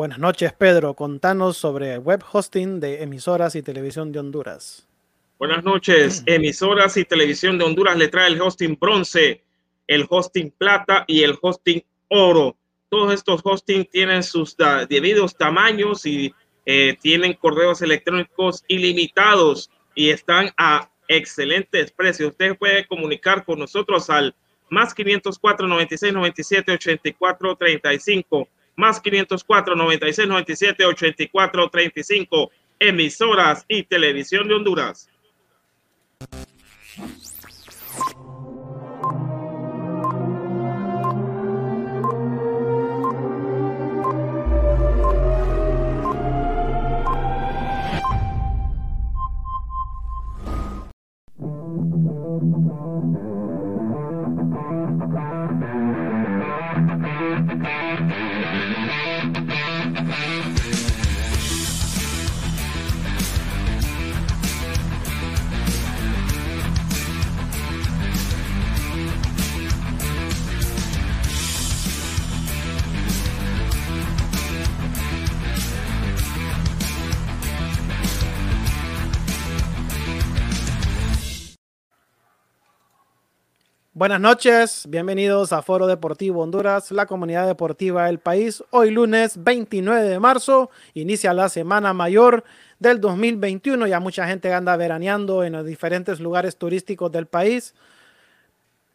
Buenas noches, Pedro. Contanos sobre web hosting de emisoras y televisión de Honduras. Buenas noches. Emisoras y televisión de Honduras le trae el hosting bronce, el hosting plata y el hosting oro. Todos estos hosting tienen sus debidos tamaños y eh, tienen correos electrónicos ilimitados y están a excelentes precios. Usted puede comunicar con nosotros al más 504 96 97 84 35 más 504 96 97 84 35 emisoras y televisión de Honduras. Buenas noches, bienvenidos a Foro Deportivo Honduras, la comunidad deportiva del país. Hoy lunes 29 de marzo inicia la semana mayor del 2021. Ya mucha gente anda veraneando en los diferentes lugares turísticos del país,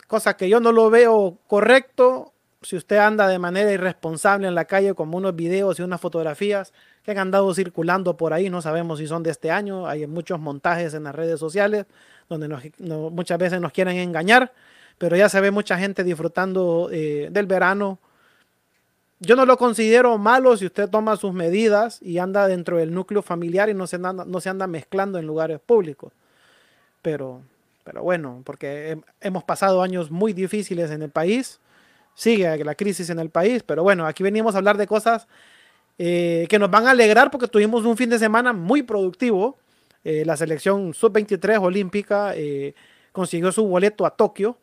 cosa que yo no lo veo correcto. Si usted anda de manera irresponsable en la calle, como unos videos y unas fotografías que han andado circulando por ahí, no sabemos si son de este año, hay muchos montajes en las redes sociales donde muchas veces nos quieren engañar pero ya se ve mucha gente disfrutando eh, del verano. Yo no lo considero malo si usted toma sus medidas y anda dentro del núcleo familiar y no se anda, no se anda mezclando en lugares públicos. Pero, pero bueno, porque hemos pasado años muy difíciles en el país, sigue la crisis en el país, pero bueno, aquí venimos a hablar de cosas eh, que nos van a alegrar porque tuvimos un fin de semana muy productivo. Eh, la selección sub-23 olímpica consiguió su boleto a Tokio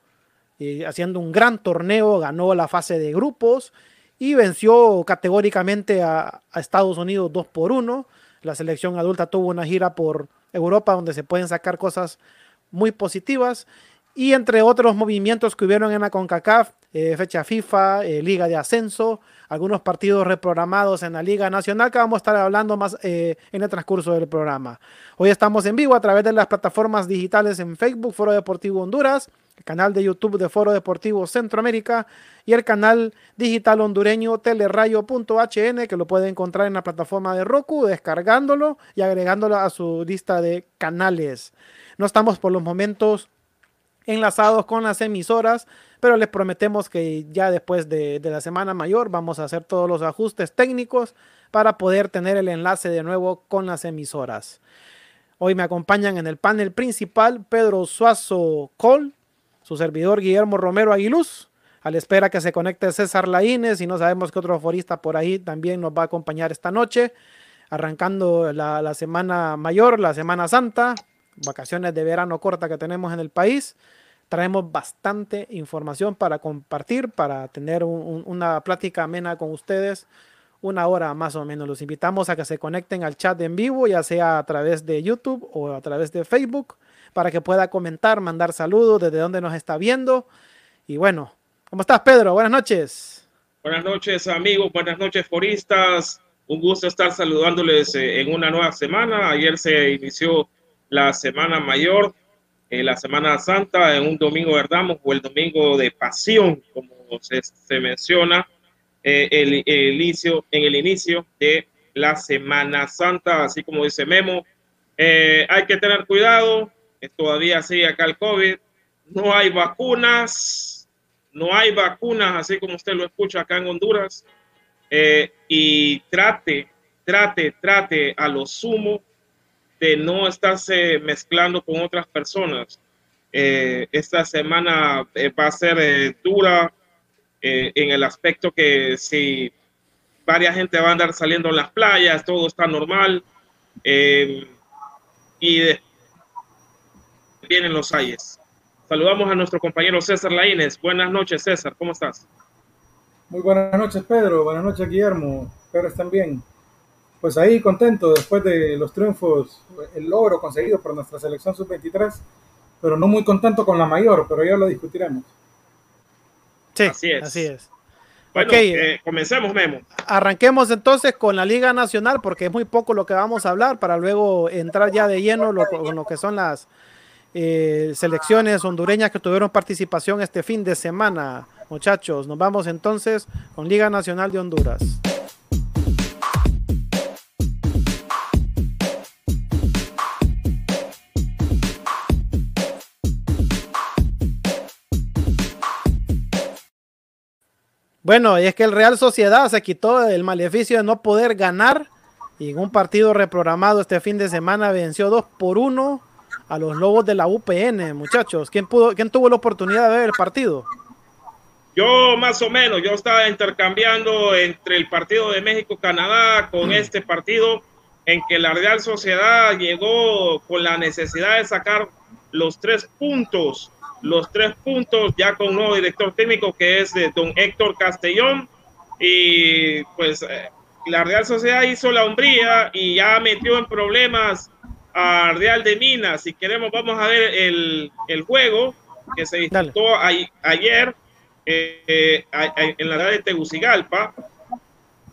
haciendo un gran torneo, ganó la fase de grupos y venció categóricamente a, Estados Unidos 2 por 1. La selección adulta tuvo una gira por Europa donde se pueden sacar cosas muy positivas. y entre otros movimientos que hubieron en la CONCACAF, eh, fecha FIFA, eh, Liga de Ascenso, algunos partidos reprogramados en la Liga Nacional que vamos a estar hablando más eh, en el transcurso del programa. Hoy estamos en vivo a través de las plataformas digitales en Facebook, Foro Deportivo Honduras, canal de YouTube de Foro Deportivo Centroamérica y el canal digital hondureño telerayo.hn que lo puede encontrar en la plataforma de Roku, descargándolo y agregándolo a su lista de canales. No estamos por los momentos enlazados con las emisoras, pero les prometemos que ya después de, la semana mayor vamos a hacer todos los ajustes técnicos para poder tener el enlace de nuevo con las emisoras. Hoy me acompañan en el panel principal Pedro Suazo Col, su servidor Guillermo Romero Aguiluz, a la espera que se conecte César Laínez y no sabemos qué otro forista por ahí también nos va a acompañar esta noche, arrancando la, la semana mayor, la Semana Santa, vacaciones de verano corta que tenemos en el país. Traemos bastante información para compartir, para tener una plática amena con ustedes, una hora más o menos. Los invitamos a que se conecten al chat en vivo, ya sea a través de YouTube o a través de Facebook, para que pueda comentar, mandar saludos desde donde nos está viendo. Y bueno, ¿cómo estás, Pedro? Buenas noches. Buenas noches, amigos. Buenas noches, foristas. Un gusto estar saludándoles eh, en una nueva semana. Ayer se inició la Semana Mayor, eh, la Semana Santa, en un domingo de Ramos o el domingo de Pasión, como se, menciona eh, el, inicio, en el inicio de la Semana Santa, así como dice Memo. Eh, hay que tener cuidado, todavía sigue acá el COVID, no hay vacunas, no hay vacunas, así como usted lo escucha acá en Honduras, y trate, trate, trate a lo sumo de no estarse mezclando con otras personas. Eh, esta semana eh, va a ser eh, dura en el aspecto que si varias gente va a andar saliendo en las playas, todo está normal. Y vienen los ayes. Saludamos a nuestro compañero César Laínez. Buenas noches, César. ¿Cómo estás? Muy buenas noches, Pedro. Buenas noches, Guillermo. Espero estén bien pues ahí contento después de los triunfos, el logro conseguido por nuestra selección sub-23, pero no muy contento con la mayor, pero ya lo discutiremos. Sí, así es. Así es. Bueno, eh, comencemos, Memo. Arranquemos entonces con la Liga Nacional, porque es muy poco lo que vamos a hablar, para luego entrar ya de lleno con lo que son las eh, selecciones hondureñas que tuvieron participación este fin de semana. Muchachos, nos vamos entonces con Liga Nacional de Honduras. Bueno, y es que el Real Sociedad se quitó el maleficio de no poder ganar y en un partido reprogramado este fin de semana venció 2 por 1 a los Lobos de la UPN, muchachos. ¿Quién, pudo, ¿Quién tuvo la oportunidad de ver el partido? Yo más o menos, yo estaba intercambiando entre el partido de México-Canadá con mm. este partido en que la Real Sociedad llegó con la necesidad de sacar los tres puntos los tres puntos ya con un nuevo director técnico que es de don Héctor Castellón. Y pues eh, la Real Sociedad hizo la hombría y ya metió en problemas a Real de Minas. Si queremos, vamos a ver el, el juego que se disputó ayer eh, eh, en la ciudad de Tegucigalpa.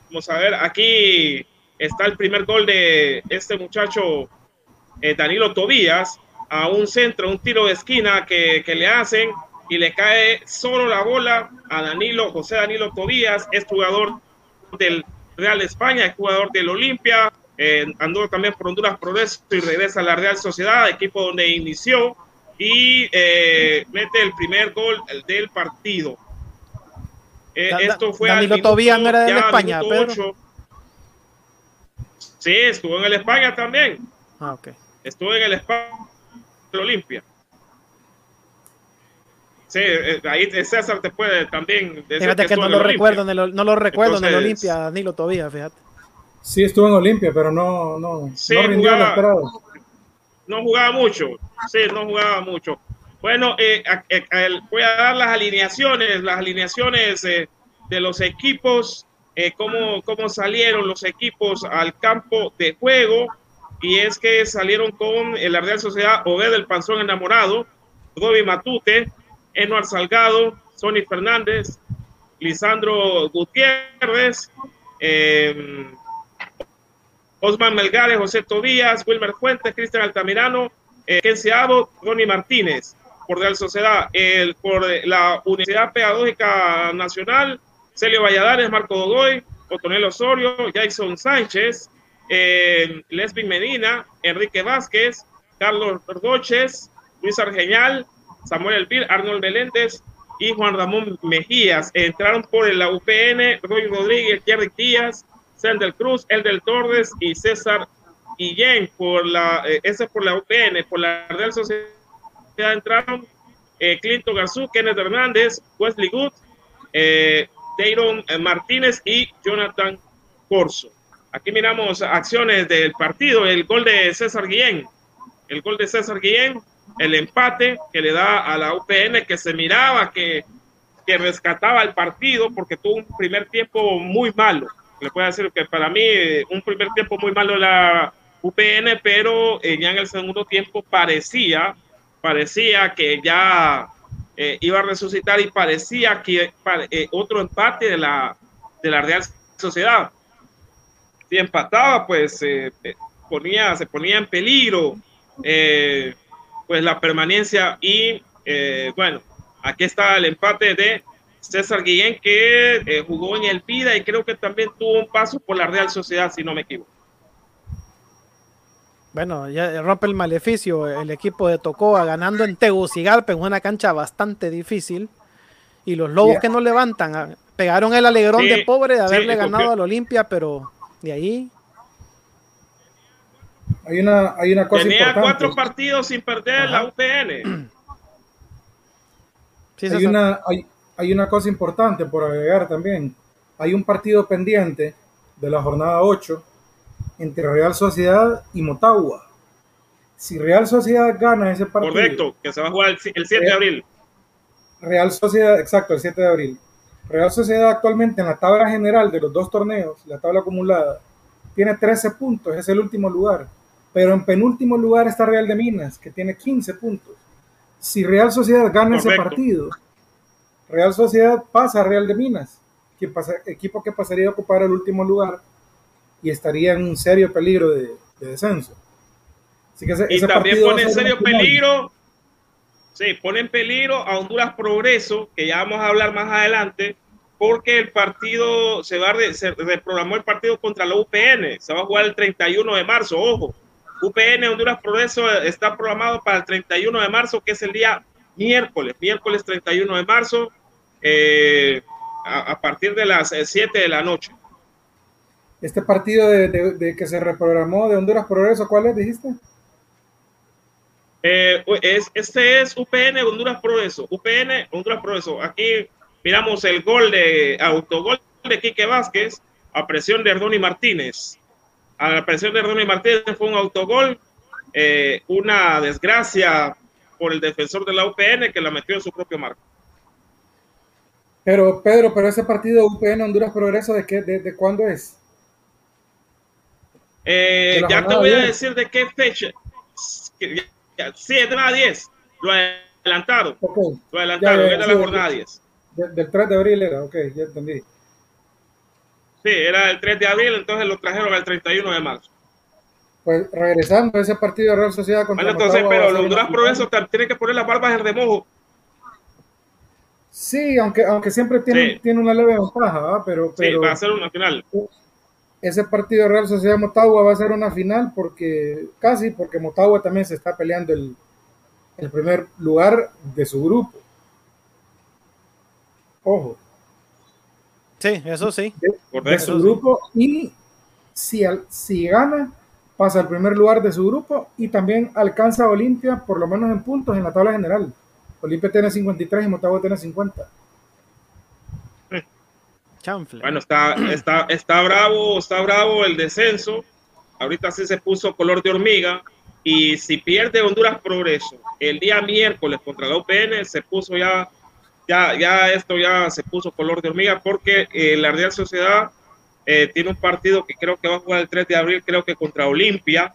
Vamos a ver, aquí está el primer gol de este muchacho Danilo Tobías a un centro, un tiro de esquina que, le hacen y le cae solo la bola a Danilo, José Danilo Tobías, es jugador del Real España, es jugador del Olimpia, eh, andó también por Honduras Progreso y regresa a la Real Sociedad, equipo donde inició y eh, mete el primer gol del partido. Eh, esto fue Danilo Tobías no era de España, pero... Sí, estuvo en el España también. Ah, ok. Estuvo en el España Olimpia. Sí, eh, ahí César te puede también Fíjate que, no, lo recuerdo en el, no lo recuerdo en el Olimpia, Danilo todavía, fíjate. Sí, estuvo en Olimpia, pero no, no, no rindió jugaba, No jugaba mucho, sí, no jugaba mucho. Bueno, eh, voy a dar las alineaciones, las alineaciones eh, de los equipos, cómo, cómo salieron los equipos al campo de juego. Y es que salieron con la Real Sociedad Obed del Panzón enamorado, Gobi Matute, Enuar Salgado, Sonny Fernández, Lisandro Gutiérrez, eh, Osman Melgares, José Tobías, Wilmer Fuentes, Cristian Altamirano, eh, Kenzie Ronnie Martínez, por Sociedad, el, por la Universidad Pedagógica Nacional, Celio Valladares, Marco Dogoy, Otonel Osorio, Jason Sánchez, eh, Medina, Enrique Vázquez, Carlos Roches, Luis Argeñal, Samuel Elvir, Arnold Meléndez y Juan Ramón Mejías. Entraron por la UPN, Roy Rodríguez, Jerry Díaz, Sandel Cruz, Eldel Torres y César Guillén por la, eh, ese por la UPN, por la Real Sociedad entraron eh, Clinton Garzú, Kenneth Hernández, Wesley Good, eh, Dayron Martínez y Jonathan Corso. Aquí miramos acciones del partido, el gol de César Guillén, el gol de César Guillén, el empate que le da a la UPN que se miraba que, que rescataba el partido porque tuvo un primer tiempo muy malo. Le puedo decir que para mí eh, un primer tiempo muy malo la UPN, pero eh, ya en el segundo tiempo parecía, parecía que ya eh, iba a resucitar y parecía que otro empate de la, de la Real Sociedad. Si empataba, pues ponía, se ponía en peligro pues la permanencia y bueno, aquí está el empate de César Guillén que eh, jugó en el Pida y creo que también tuvo un paso por la Real Sociedad, si no me equivoco. Bueno, ya rompe el maleficio el equipo de Tocoa ganando en Tegucigalpa en una cancha bastante difícil. Y los lobos Yeah. que no levantan ah, pegaron el alegrón Sí, de pobre de sí, haberle porque- ganado al Olimpia, pero de ahí Hay una, hay una cosa Tenía importante. cuatro partidos sin perder la Ajá. UPN. sí, hay, una, hay, hay una cosa importante por agregar también. Hay un partido pendiente de la jornada 8 entre Real Sociedad y Motagua. Si Real Sociedad gana ese partido, Correcto, que se va a jugar el, el 7 de abril. Real Sociedad, exacto, el 7 de abril. Real Sociedad actualmente en la tabla general de los dos torneos, la tabla acumulada, tiene 13 puntos, es el último lugar. Pero en penúltimo lugar está Real de Minas, que tiene 15 puntos. Si Real Sociedad gana ese partido, Real Sociedad pasa a Real de Minas, que pasa- equipo que pasaría a ocupar el último lugar y estaría en un serio peligro de, de descenso. Así que ese, Y ese también pone en ser serio peligro, sí, pone en peligro a Honduras Progreso, que ya vamos a hablar más adelante, porque el partido se va se reprogramó el partido contra la UPN, se va a jugar el 31 de marzo, ojo. UPN Honduras Progreso está programado para el 31 de marzo, que es el día miércoles, miércoles 31 de marzo, eh, a, a partir de las eh, 7 de la noche. Este partido de, de- de que se reprogramó de Honduras Progreso, ¿cuál es, dijiste? Eh, es, este es UPN Honduras Progreso. UPN Honduras Progreso. Aquí miramos el gol de autogol de Quique Vázquez a presión de Erdoni Martínez. A la presión de Erdoni Martínez fue un autogol. eh, una desgracia por el defensor de la UPN que la metió en su propio marco. Pero, Pedro, pero ese partido UPN Honduras Progreso, ¿de, qué, de, de cuándo es? Eh, ya te voy a 10. decir de qué fecha. Sí, es de la 10. Lo adelantaron. Ok, Lo adelantaron. Ya, ya, es de sí, la jornada 10. de- del 3 de abril era, ok, ya entendí. Sí, era el 3 de abril, entonces lo trajeron al 31 de marzo. Pues regresando a ese partido de Real Sociedad contra Bueno, entonces, Motagua, va a pero Honduras. Progreso tienen que poner las barbas en remojo. Sí, aunque, aunque siempre tiene, Sí. tiene una leve ventaja, pero, Sí, pero va a ser una final. ese partido de Real Sociedad Motagua va a ser una final porque casi porque Motagua también se está peleando el, el primer lugar de su grupo. Ojo, Sí, eso sí. de Correcto. su grupo y si, al- si gana, pasa al primer lugar de su grupo y también alcanza a Olimpia, por lo menos en puntos, en la tabla general. Olimpia tiene 53 y Motagua tiene 50. Chanfle. Bueno, está, está, está bravo, está bravo el descenso. Ahorita sí se puso color de hormiga. Y si pierde Honduras Progreso el día miércoles contra la UPN, se puso ya, ya, ya esto ya se puso color de hormiga porque eh, la Real Sociedad eh, tiene un partido que creo que va a jugar el 3 de abril, creo que contra Olimpia.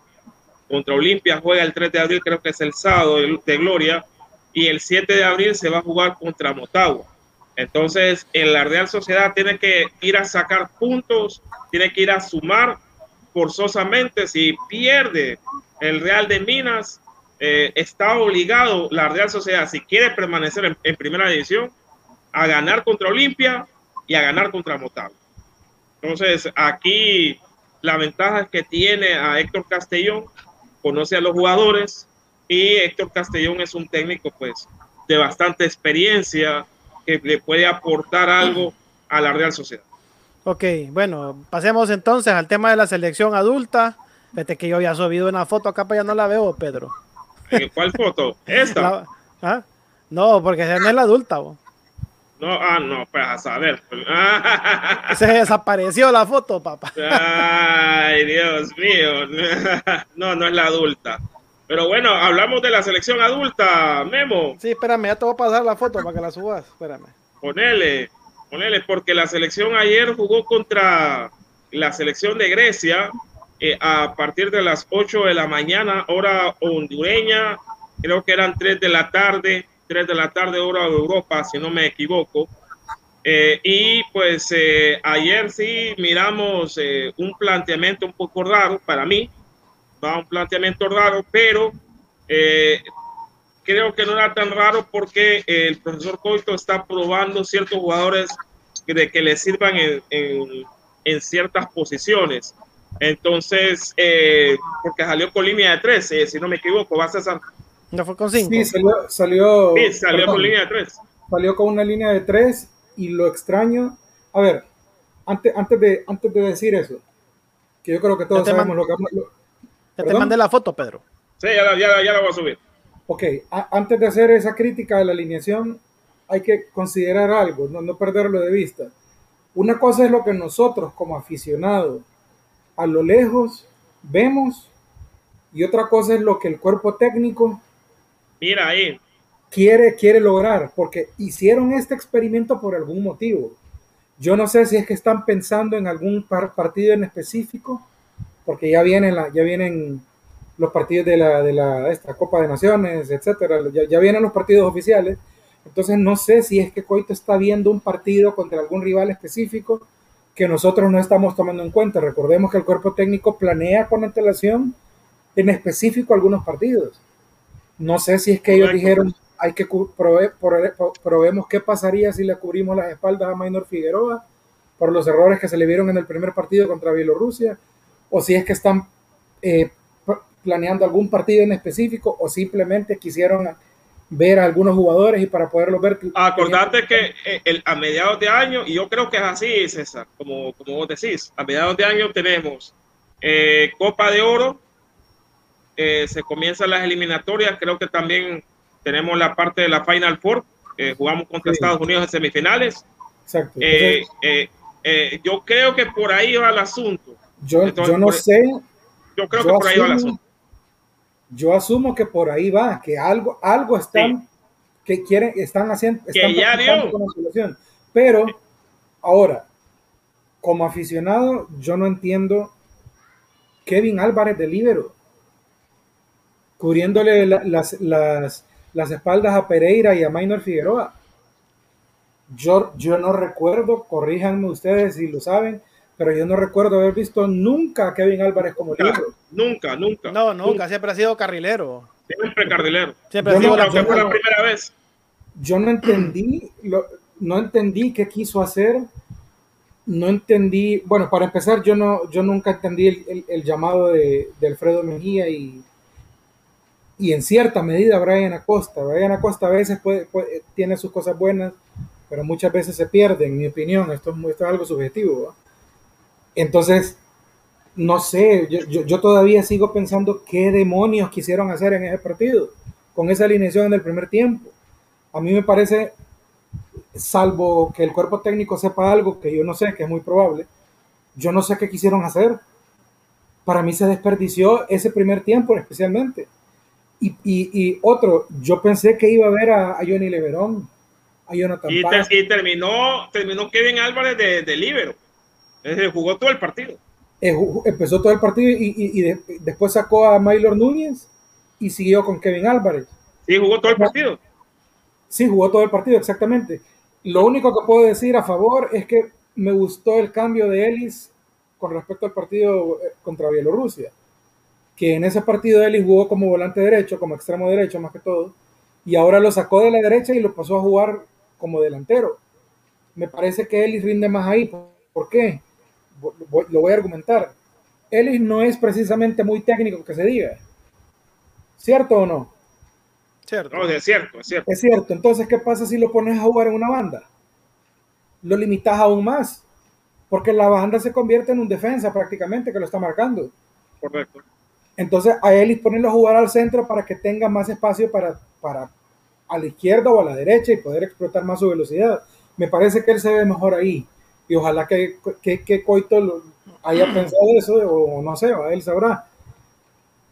Contra Olimpia juega el 3 de abril, creo que es el sábado de, de Gloria. Y el 7 de abril se va a jugar contra Motagua. Entonces, en la Real Sociedad tiene que ir a sacar puntos, tiene que ir a sumar forzosamente. Si pierde el Real de Minas, eh, está obligado la Real Sociedad, si quiere permanecer en, primera división, a ganar contra Olimpia y a ganar contra Motagua. Entonces, aquí la ventaja es que tiene a Héctor Castellón, conoce a los jugadores y Héctor Castellón es un técnico pues de bastante experiencia que le puede aportar algo a la Real Sociedad. Ok, bueno, pasemos entonces al tema de la selección adulta. Vete que yo había subido una foto acá, pero ya no la veo, Pedro. ¿Cuál foto? ¿Esta? ¿ah? No, porque no es la adulta. No, ah, no, pues a saber. Se desapareció la foto, papá. Ay, Dios mío. No, no es la adulta. Pero bueno, hablamos de la selección adulta, Memo. Sí, espérame, ya te voy a pasar la foto para que la subas. Espérame. Ponele, ponele, porque la selección ayer jugó contra la selección de Grecia eh, a partir de las 8 de la mañana, hora hondureña. Creo que eran 3 de la tarde, 3 de la tarde, hora de Europa, si no me equivoco. Eh, y pues eh, ayer sí miramos un planteamiento un poco raro para mí, un planteamiento raro, pero eh, creo que no era tan raro porque el profesor Coito está probando ciertos jugadores de que le sirvan en, en, ciertas posiciones. Entonces, eh, porque salió con línea de tres, eh, si no me equivoco, va a César. No fue con cinco. Sí, salió, salió, salió con línea de tres. Salió con una línea de tres y lo extraño. A ver, antes, antes, de, antes de decir eso, que yo creo que todos sabemos lo que, ya te mandé la foto, Pedro. Sí, ya, ya, ya la voy a subir. Ok, antes de hacer esa crítica de la alineación, hay que considerar algo, no, no perderlo de vista. Una cosa es lo que nosotros como aficionados a lo lejos vemos y otra cosa es lo que el cuerpo técnico Mira ahí. Quiere, quiere lograr, porque hicieron este experimento por algún motivo. Yo no sé si es que están pensando en algún partido en específico porque ya vienen, la, ya vienen los partidos de la, de la esta Copa de Naciones, etcétera, ya, vienen los partidos oficiales. Entonces no sé si es que Coito está viendo un partido contra algún rival específico que nosotros no estamos tomando en cuenta. Recordemos que el cuerpo técnico planea con antelación en específico algunos partidos. No sé si es que ellos dijeron, hay que probemos qué pasaría si le cubrimos las espaldas a Maynor Figueroa por los errores que se le vieron en el primer partido contra Bielorrusia o si es que están eh, planeando algún partido en específico o simplemente quisieron ver a algunos jugadores y para poderlos ver. Acordate que eh, el, a mediados de año, y yo creo que es así, César, como, como vos decís, a mediados de año tenemos eh, Copa de Oro, se comienzan las eliminatorias, creo que también tenemos la parte de la Final Four, jugamos contra Estados Unidos en semifinales. Exacto. yo creo que por ahí va el asunto. Yo, yo no sé. Yo creo que por ahí va la. Yo asumo que por ahí va, que algo, algo están, que quieren, están haciendo, están que ya dio. Con la. Pero ahora, como aficionado, yo no entiendo Kevin Álvarez de Libero, cubriéndole las, las, las, espaldas a Pereira y a Maynor Figueroa. Yo, yo no recuerdo, corríjanme ustedes si lo saben, pero yo no recuerdo haber visto nunca a Kevin Álvarez como libro. Nunca, nunca. No, nunca, siempre ha sido carrilero. Siempre carrilero. Siempre ha sido la, primera vez. Yo no entendí, lo, no entendí qué quiso hacer. No entendí, bueno, para empezar, yo no, yo nunca entendí el, llamado de, Alfredo Mejía y, y en cierta medida Brian Acosta. Brian Acosta a veces puede, tiene sus cosas buenas, pero muchas veces se pierde, en mi opinión. Esto, esto es algo subjetivo. Entonces, no sé, yo, todavía sigo pensando qué demonios quisieron hacer en ese partido, con esa alineación en el primer tiempo. A mí me parece, salvo que el cuerpo técnico sepa algo que yo no sé, que es muy probable, yo no sé qué quisieron hacer. Para mí se desperdició ese primer tiempo especialmente. Y, otro, yo pensé que iba a ver a, Johnny Leverón, a Jonathan y, y terminó, terminó Kevin Álvarez de, de libero jugó todo el partido. Eh, empezó todo el partido y, después sacó a Maylor Núñez y siguió con Kevin Álvarez. Sí, jugó todo el partido. Sí, jugó todo el partido, exactamente. Lo único que puedo decir a favor es que me gustó el cambio de Ellis con respecto al partido eh, contra Bielorrusia. Que en ese partido Ellis jugó como volante derecho, como extremo derecho más que todo, y ahora lo sacó de la derecha y lo pasó a jugar como delantero. Me parece que Ellis rinde más ahí. ¿Por qué? Lo voy a argumentar. Ellis no es precisamente muy técnico que se diga. ¿Cierto o no? Cierto. No, es cierto, es cierto. Es cierto. Entonces, ¿qué pasa si lo pones a jugar en una banda? Lo limitas aún más. Porque la banda se convierte en un defensa prácticamente que lo está marcando. Correcto. Entonces, a Ellis ponerlo a jugar al centro para que tenga más espacio para, para a la izquierda o a la derecha y poder explotar más su velocidad. Me parece que él se ve mejor ahí. Y ojalá que, que, Coito haya pensado eso, o no sé, él sabrá.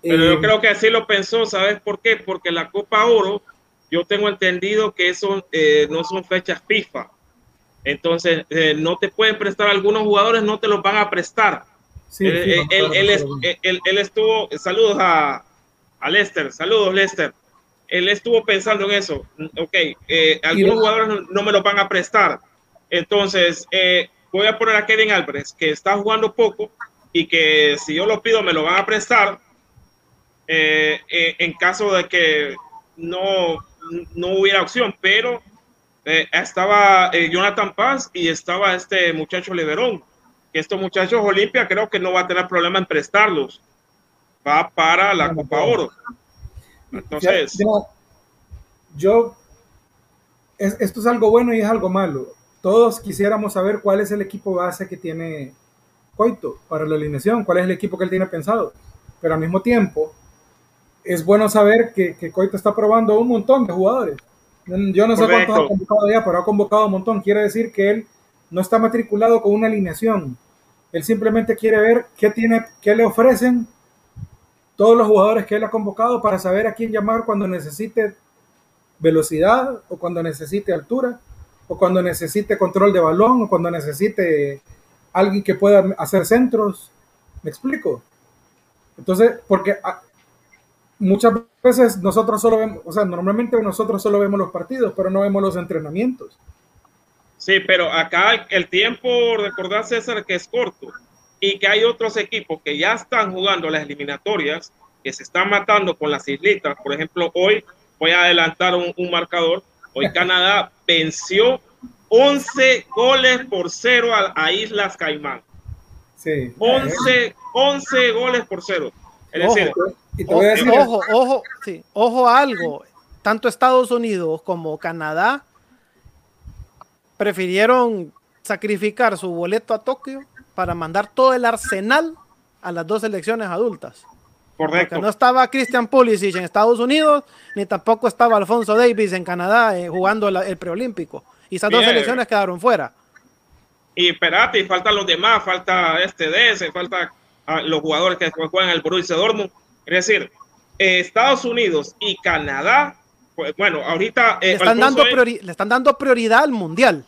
Pero yo eh, creo que así lo pensó, ¿sabes por qué? Porque la Copa Oro, yo tengo entendido que eso eh, no son fechas FIFA. Entonces, eh, no te pueden prestar algunos jugadores, no te los van a prestar. Sí, él, él, estuvo, saludos a, a Lester, saludos Lester él estuvo pensando en eso. Ok, algunos jugadores no, me lo van a prestar. Entonces, eh, voy a poner a Kevin Álvarez, que está jugando poco y que si yo lo pido me lo van a prestar. Eh, en caso de que no, no hubiera opción, pero estaba Jonathan Paz y estaba este muchacho Leverón. Que estos muchachos Olimpia creo que no va a tener problema en prestarlos. Va para la Copa Oro. Entonces, yo, esto es algo bueno y es algo malo. Todos quisiéramos saber cuál es el equipo base que tiene Coito para la alineación, cuál es el equipo que él tiene pensado. Pero al mismo tiempo, es bueno saber que, que Coito está probando un montón de jugadores. Yo no sé cuántos ha convocado ya, pero ha convocado un montón. Quiere decir que él no está matriculado con una alineación. Él simplemente quiere ver qué, tiene, qué le ofrecen todos los jugadores que él ha convocado para saber a quién llamar cuando necesite velocidad o cuando necesite altura o cuando necesite control de balón o cuando necesite alguien que pueda hacer centros. ¿Me explico? Entonces, porque ah, muchas veces nosotros solo vemos, o sea, normalmente nosotros solo vemos los partidos, pero no vemos los entrenamientos. Sí, pero acá el tiempo, recordar César, que es corto y que hay otros equipos que ya están jugando las eliminatorias, que se están matando con las islitas. Por ejemplo, hoy voy a adelantar un, marcador. Hoy Canadá venció 11 goles por cero a, Islas Caimán. Sí. 11, 11 goles por cero. Es ojo, decir, ojo, ojo, sí, ojo a algo. Tanto Estados Unidos como Canadá prefirieron sacrificar su boleto a Tokio para mandar todo el arsenal a las dos selecciones adultas. Correcto. Porque no estaba Christian Pulisic en Estados Unidos, ni tampoco estaba Alfonso Davis en Canadá eh, jugando el preolímpico. Y esas dos selecciones quedaron fuera. Y espérate, y faltan los demás, falta este DS, falta ah, los jugadores que juegan el Borussia Dortmund. Es decir, eh, Estados Unidos y Canadá, pues, bueno, ahorita... Eh, le, están dando le están dando prioridad al Mundial.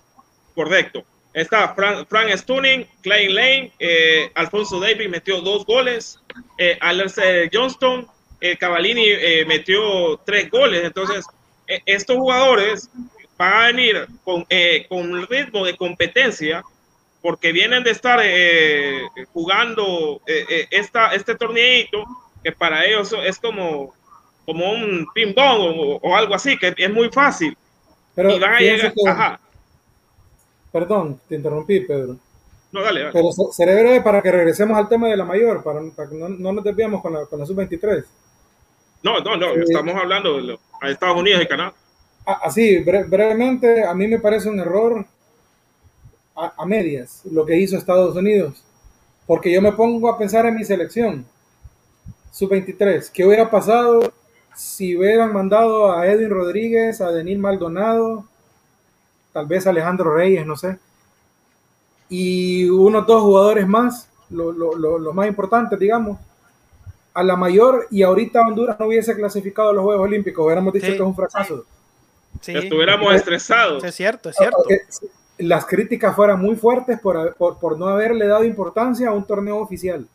Correcto. Está Frank, Frank Stunning, Clay Lane, eh, Alfonso Davis metió dos goles, eh, Alex eh, Johnston, eh, Cavallini eh, metió tres goles. Entonces, estos jugadores van a venir con, con un ritmo de competencia porque vienen de estar jugando esta, este torneito que para ellos es como, como un ping-pong o, algo así, que es muy fácil. Pero y van a llegar, ajá, Perdón, te interrumpí, Pedro. No, dale, dale. Pero seré breve para que regresemos al tema de la mayor, para, que no, nos desviamos con la, con la sub-23. No, no, no, eh, estamos hablando de, Estados Unidos y Canadá. Así, brevemente, a mí me parece un error a, a, medias lo que hizo Estados Unidos, porque yo me pongo a pensar en mi selección, sub-23, ¿qué hubiera pasado si hubieran mandado a Edwin Rodríguez, a Denis Maldonado, tal vez Alejandro Reyes, no sé. Y unos dos jugadores más, los lo, más importantes, digamos, a la mayor y ahorita Honduras no hubiese clasificado a los Juegos Olímpicos, hubiéramos dicho que es un fracaso. Estuviéramos estresados. Es cierto, es cierto. Las críticas fueran muy fuertes por, por, no haberle dado importancia a un torneo oficial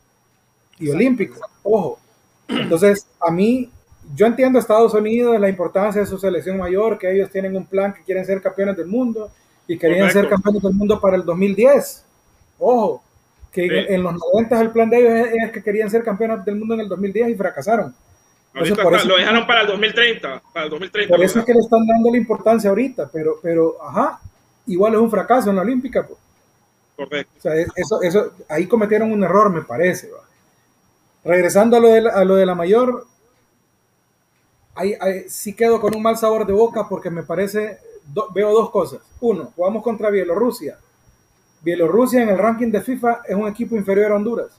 y olímpico, ojo. Entonces, a mí, yo entiendo Estados Unidos, la importancia de su selección mayor, que ellos tienen un plan que quieren ser campeones del mundo y querían ser campeones del mundo para el 2010. Ojo, que en los 90 el plan de ellos es, que querían ser campeones del mundo en el 2010 y fracasaron. lo dejaron para el 2030. Para el 2030 por eso es que le están dando la importancia ahorita, pero, pero ajá, igual es un fracaso en la Olímpica. Pues. Correcto. O sea, eso, eso, ahí cometieron un error, me parece. Regresando a lo, de la, a lo de la mayor, ahí, sí quedo con un mal sabor de boca porque me parece, veo dos cosas. Uno, jugamos contra Bielorrusia. Bielorrusia en el ranking de FIFA es un equipo inferior a Honduras.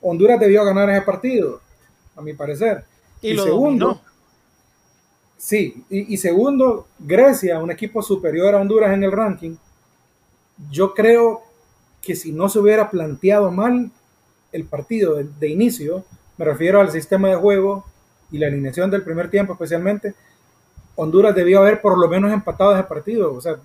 Honduras debió ganar ese partido, a mi parecer. Y, segundo, sí, y, segundo, Grecia, un equipo superior a Honduras en el ranking. Yo creo que si no se hubiera planteado mal el partido de inicio, me refiero al sistema de juego, y la alineación del primer tiempo especialmente, Honduras debió haber por lo menos empatado ese partido. O sea,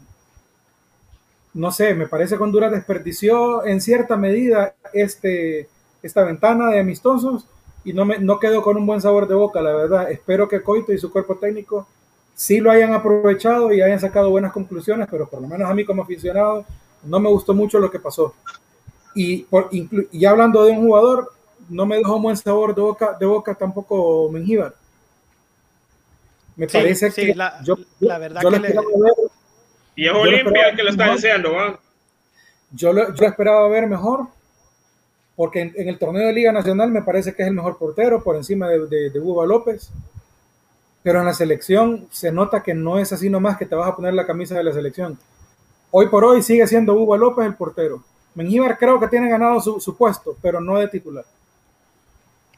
no sé, me parece que Honduras desperdició en cierta medida este, esta ventana de amistosos y no, me, no quedó con un buen sabor de boca, la verdad. Espero que Coito y su cuerpo técnico sí lo hayan aprovechado y hayan sacado buenas conclusiones, pero por lo menos a mí como aficionado no me gustó mucho lo que pasó. Y, por, y hablando de un jugador, no me dejó buen sabor de boca, de boca tampoco Mengíbar. Me parece que la, yo, la verdad que le... y es Olimpia el que lo está diciendo, Yo lo, yo esperaba ver mejor, porque en, el torneo de Liga Nacional me parece que es el mejor portero por encima de, de, de Buba López. Pero en la selección se nota que no es así nomás que te vas a poner la camisa de la selección. Hoy por hoy sigue siendo Buba López el portero. Mengíbar creo que tiene ganado su, su puesto, pero no de titular.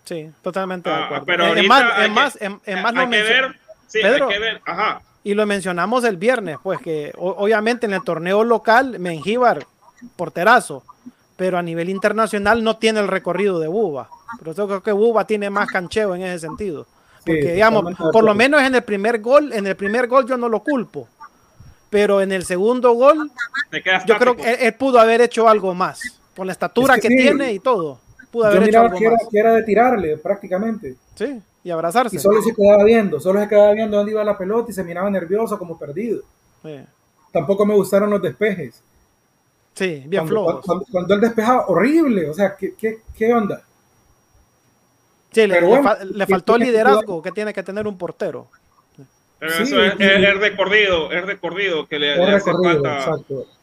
Sí, totalmente de ah, acuerdo. pero es más, es más, hay que ver, sí, hay que ver, ajá. Y lo mencionamos el viernes, pues que obviamente en el torneo local, Mengíbar, porterazo, pero a nivel internacional no tiene el recorrido de Buba. Pero yo creo que Buba tiene más cancheo en ese sentido. Porque, digamos, por lo menos en el primer gol, en el primer gol yo no lo culpo. Pero en el segundo gol, yo creo que él, pudo haber hecho algo más. Por la estatura que tiene y todo yo miraba que era, de tirarle prácticamente. Sí, y abrazarse. Y solo se quedaba viendo, solo se quedaba viendo dónde iba la pelota y se miraba nervioso, como perdido. Tampoco me gustaron los despejes. Sí, bien cuando, flojos. Cuando, él despejaba, horrible. O sea, ¿qué, qué, qué onda? Sí, le, le, faltó el liderazgo que tiene que tener un portero. Pero eso es, el recorrido, es recorrido que le, hace falta.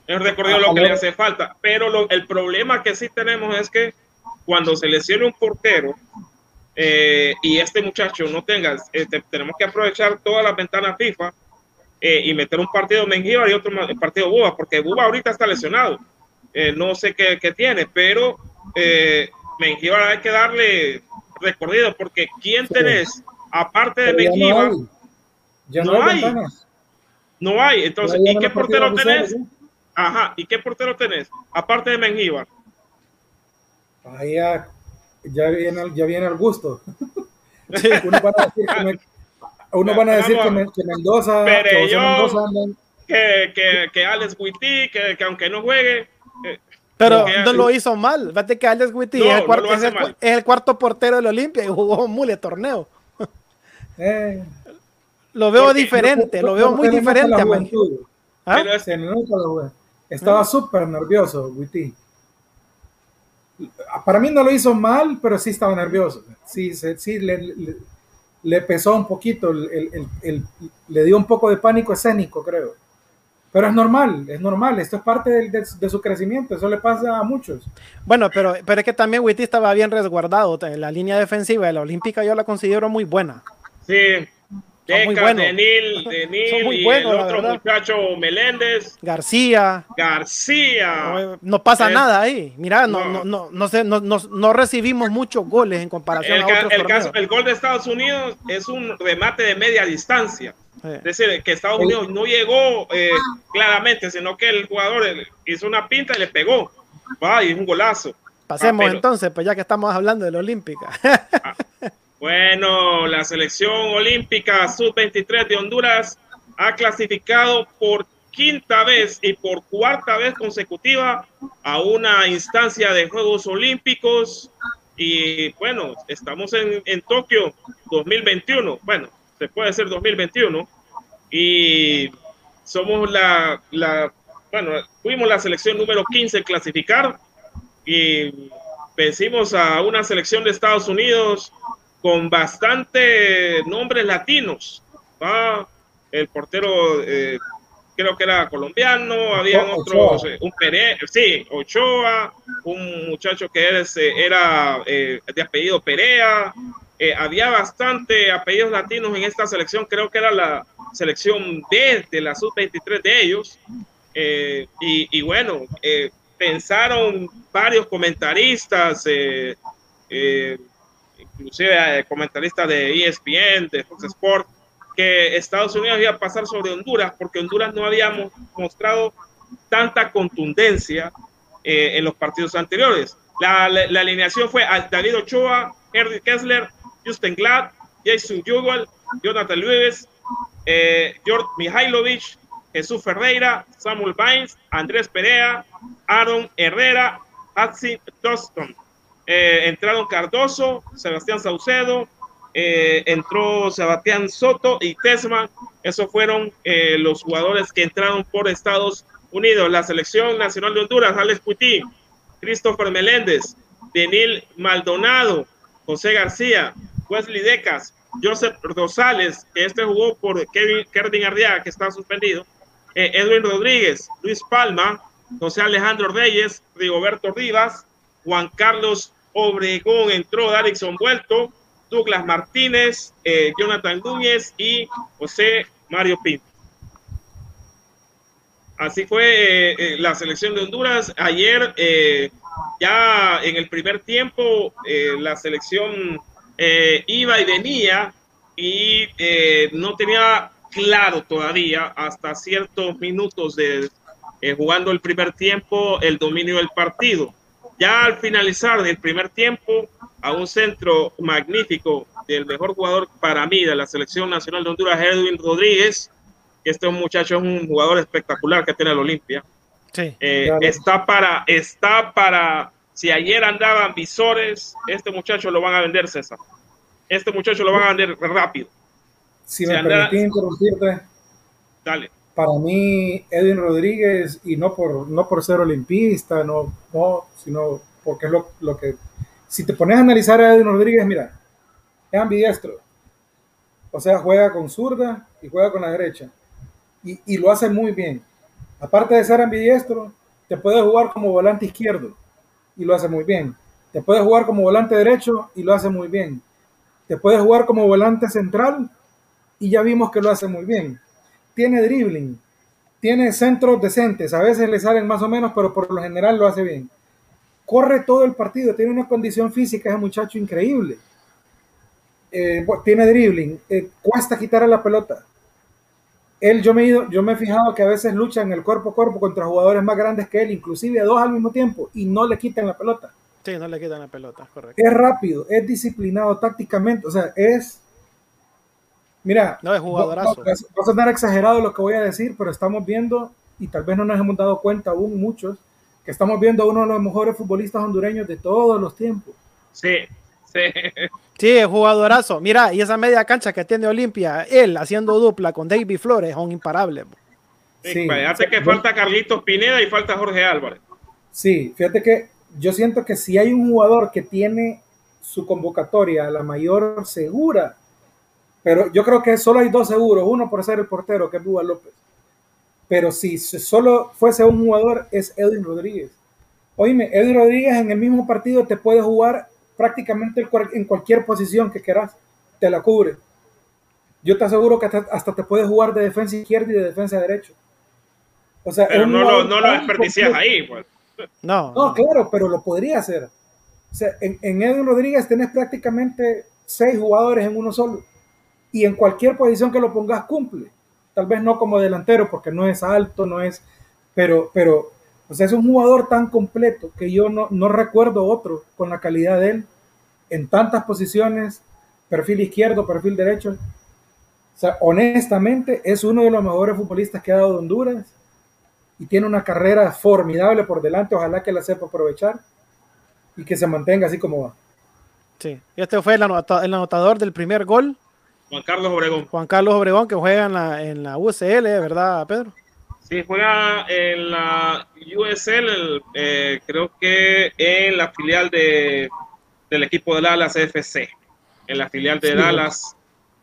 Es recorrido lo que le hace falta. Pero el problema que sí tenemos es que cuando se lesione un portero eh, y este muchacho no tenga, este, tenemos que aprovechar todas las ventanas FIFA eh, y meter un partido Mengíbar y otro partido Buba, porque Buba ahorita está lesionado. Eh, no sé qué, tiene, pero eh, Mengíbar hay que darle recorrido, porque ¿quién tenés aparte de Mengíbar? Ya no, hay. No hay. Entonces, ¿y qué portero tenés? Ajá, ¿y qué portero tenés? Aparte de Mengíbar ahí ya, viene, ya viene el gusto. uno van a decir que, uno van a decir que, Mendoza, que, Mendoza que, que, que, Alex Witty, que, que aunque no juegue. Eh, pero no lo hizo mal. Fíjate que Alex Witty es, el cuarto, es, el, cuarto portero del Olimpia y jugó muy de torneo. Eh, lo veo diferente, lo veo muy diferente a ¿Ah? Estaba súper nervioso, Witty para mí no lo hizo mal, pero sí estaba nervioso. Sí, sí le, le, pesó un poquito, el, el, le dio un poco de pánico escénico, creo. Pero es normal, es normal, esto es parte de, de, su crecimiento, eso le pasa a muchos. Bueno, pero, pero es que también Witty estaba bien resguardado, la línea defensiva de la Olímpica yo la considero muy buena. Sí, Deca, Denil, Denil y el otro muchacho Meléndez. García. García. No, pasa nada ahí. Mira, no, no, no, no, sé, no, no, recibimos muchos goles en comparación el, a otros el, caso, el gol de Estados Unidos es un remate de media distancia. Es decir, que Estados Unidos no llegó eh, claramente, sino que el jugador hizo una pinta y le pegó. Va, y es un golazo. Pasemos ah, entonces, pues ya que estamos hablando de la Olímpica. Ah, bueno, la selección olímpica sub-23 de Honduras ha clasificado por quinta vez y por cuarta vez consecutiva a una instancia de Juegos Olímpicos Y bueno, estamos en, en Tokio 2021. Bueno, se puede ser 2021. Y somos la, la, bueno, fuimos la selección número 15 en clasificar y vencimos a una selección de Estados Unidos con bastante nombres latinos. El portero eh, creo que era colombiano, había otros, eh, un sí, Ochoa, un muchacho que era eh, de apellido Perea, había bastante apellidos latinos en esta selección, creo que era la selección B de la sub-23 de ellos, y, y, bueno, pensaron varios comentaristas, inclusive comentaristas de ESPN, de Fox Sports, que Estados Unidos iba a pasar sobre Honduras porque Honduras no había mostrado tanta contundencia eh, en los partidos anteriores. La, alineación fue David Ochoa, Henry Kessler, Justin Glad, Jason Yugal, Jonathan Lewis, eh, George Mihailovich, Jesús Ferreira, Samuel Baines, Andrés Perea, Aaron Herrera, Hudson Toston. Eh, entraron Cardoso, Sebastián Saucedo, eh, entró Sebastián Soto y Tesma. Esos fueron eh, los jugadores que entraron por Estados Unidos. La selección nacional de Honduras, Alex Puití, Christopher Meléndez, Denil Maldonado, José García, Wesley Decas, Joseph Rosales, que este jugó por Kevin Kerdin Arriaga, que está suspendido, eh, Edwin Rodríguez, Luis Palma, José Alejandro Reyes, Rigoberto Rivas, Juan Carlos Obregón entró, Darixon Vuelto, Douglas Martínez, eh, Jonathan Núñez y José Mario Pinto. Así fue eh, eh, la selección de Honduras. Ayer, ya en el primer tiempo, la selección iba y venía y no tenía claro todavía hasta ciertos minutos de jugando el primer tiempo el dominio del partido. Ya al finalizar el primer tiempo, a un centro magnífico del mejor jugador para mí de la selección nacional de Honduras, Edwin Rodríguez. Este muchacho es un jugador espectacular que tiene el Olimpia. Sí, eh, Está para, está para, si ayer andaban visores, este muchacho lo van a vender, César. Este muchacho lo van a vender rápido. Si, me permitís interrumpirte. Dale. Para mí, Edwin Rodríguez, y no por, no por ser olimpista, no, no sino porque es lo, lo que si te pones a analizar a Edwin Rodríguez, mira, es ambidiestro. O sea, juega con zurda y juega con la derecha. Y, lo hace muy bien. Aparte de ser ambidiestro, te puede jugar como volante izquierdo y lo hace muy bien. Te puede jugar como volante derecho y lo hace muy bien. Te puede jugar como volante central y ya vimos que lo hace muy bien. Tiene dribbling, tiene centros decentes, a veces le salen más o menos, pero por lo general lo hace bien corre todo el partido, tiene una condición física, es un muchacho increíble. Eh, tiene dribbling, eh, cuesta quitar la pelota. Él, yo me, he ido, yo me he fijado que a veces lucha en el cuerpo a cuerpo contra jugadores más grandes que él, inclusive dos al mismo tiempo, y no le quitan la pelota. Sí, no le quitan la pelota, correcto. Es rápido, es disciplinado tácticamente, o sea, es. Mira, no es jugadorazo. Va, a sonar exagerado lo que voy a decir, pero estamos viendo, y tal vez no nos hemos dado cuenta aún muchos, que estamos viendo a uno de los mejores futbolistas hondureños de todos los tiempos. Sí, sí. Sí, es jugadorazo. Mira, y esa media cancha que tiene Olimpia, él haciendo dupla con David Flores, son imparables. Sí, hace que falta Carlitos Pineda y falta Jorge Álvarez. Sí, fíjate que yo siento que si hay un jugador que tiene su convocatoria la mayor segura, pero yo creo que solo hay dos seguros, uno por ser el portero, que es Búa López. Pero si solo fuese un jugador, es Edwin Rodríguez. Oíme, Edwin Rodríguez en el mismo partido te puede jugar prácticamente en cualquier posición que quieras, te la cubre. Yo te aseguro que hasta, te puede jugar de defensa izquierda y de defensa derecho. O sea, pero no lo, no lo desperdicias ahí, pues. No, no, claro, pero lo podría hacer. O sea, en, en Edwin Rodríguez tenés prácticamente seis jugadores en uno solo. Y en cualquier posición que lo pongas, cumple tal vez no como delantero porque no es alto, no es, pero, pero, o sea, es un jugador tan completo que yo no, no recuerdo otro con la calidad de él en tantas posiciones, perfil izquierdo, perfil derecho. O sea, honestamente es uno de los mejores futbolistas que ha dado Honduras y tiene una carrera formidable por delante. Ojalá que la sepa aprovechar y que se mantenga así como va. Sí, este fue el, anotador del primer gol. Juan Carlos Obregón. Juan Carlos Obregón, que juega en la, en la USL, ¿verdad, Pedro? Sí, juega en la USL, eh, creo que en la filial de, del equipo de Dallas FC. En la filial de Dallas.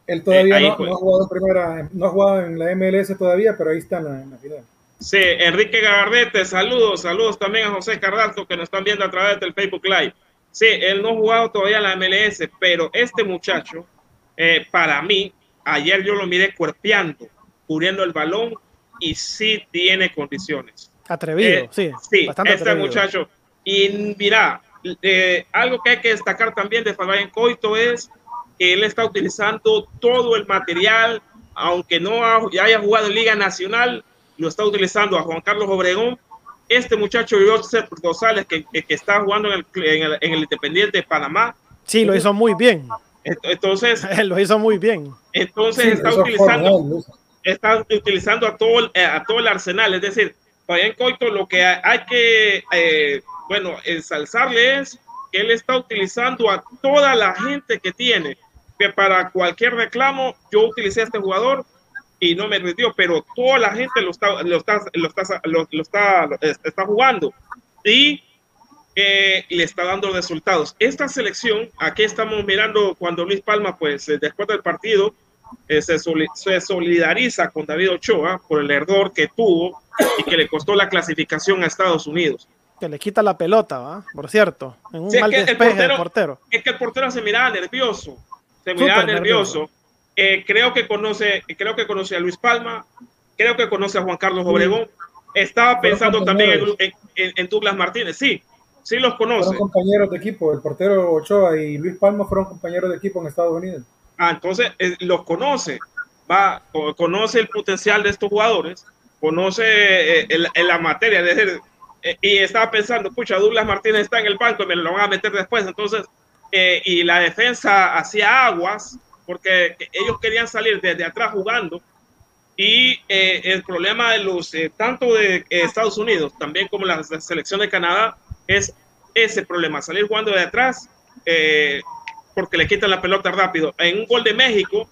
Él todavía no, ha jugado en primera, no ha jugado en la MLS todavía, pero ahí está en la, en la final. Sí, Enrique Gagardete, saludos, saludos también a José Carrasco que nos están viendo a través del Facebook Live. Sí, él no ha jugado todavía en la MLS, pero este muchacho, eh, para mí, ayer yo lo miré cuerpeando, cubriendo el balón y sí tiene condiciones. Atrevido, eh, sí. Sí, este muchacho. Y mira, eh, algo que hay que destacar también de Fabián Coito es que él está utilizando todo el material, aunque no haya jugado en Liga Nacional, lo está utilizando a Juan Carlos Obregón. Este muchacho Joseph Rosales, que, que, está jugando en el, en, el, Independiente de Panamá. Sí, lo hizo muy bien. Entonces, lo hizo muy bien. Entonces está utilizando, está utilizando a todo, eh, a todo el arsenal. Es decir, en Coito lo que hay que, eh, bueno, ensalzarle es que él está utilizando a toda la gente que tiene, que para cualquier reclamo yo utilicé a este jugador y no me rindió, pero toda la gente lo está, lo está, lo está, lo, está, está jugando y eh, le está dando resultados. Esta selección, aquí estamos mirando cuando Luis Palma, pues eh, después del partido, eh, se, se, solidariza con David Ochoa por el error que tuvo y que le costó la clasificación a Estados Unidos. Que le quita la pelota, ¿va? Por cierto, en un mal despeje el portero, Es que el portero se miraba nervioso, se miraba nervioso eh, creo que conoce, creo que conoce a Luis Palma, creo que conoce a Juan Carlos Obregón. Estaba pensando también en, Douglas Martínez. Sí, sí los conoce. Fueron compañeros de equipo. El portero Ochoa y Luis Palma fueron compañeros de equipo en Estados Unidos. Ah, entonces eh, los conoce. Va, conoce el potencial de estos jugadores, conoce eh, en la materia. y estaba pensando, pucha, Douglas Martínez está en el banco y me lo van a meter después. Entonces, y la defensa hacía aguas porque ellos querían salir desde atrás jugando y eh, el problema de los, eh, tanto de eh, Estados Unidos, también como la, selección de Canadá, es ese problema, salir jugando de atrás porque le quitan la pelota rápido. En un gol de México,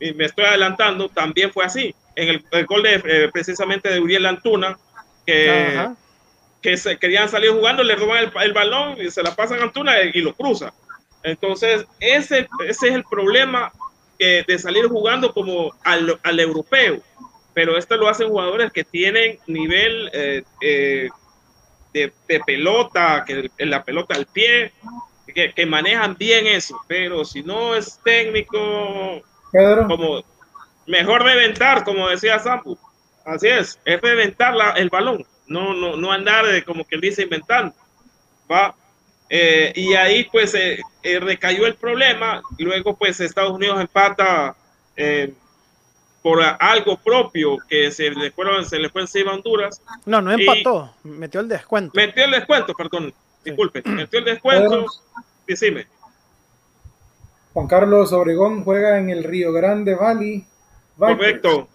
y me estoy adelantando, también fue así. En el, gol de precisamente de Uriel Antuna, que, que se, querían salir jugando, le roban el, el, balón y se la pasan a Antuna y lo cruza. Entonces, ese, ese es el problema de salir jugando como al, al, europeo. Pero esto lo hacen jugadores que tienen nivel eh, eh, de, de, pelota, que la pelota al pie, que, que, manejan bien eso. Pero si no es técnico, como mejor reventar, como decía Sampu. Así es, es reventar la, el balón, no, no, no andar de, como que dice inventando. Va, eh, y ahí pues eh, eh, recayó el problema. Luego pues Estados Unidos empata por algo propio que se le, fueron, se le fue encima a Honduras. No, no empató, metió el descuento. Metió el descuento, perdón, disculpe, metió el descuento. Decime. Juan Carlos Obregón juega en el Río Grande Valley. Correcto,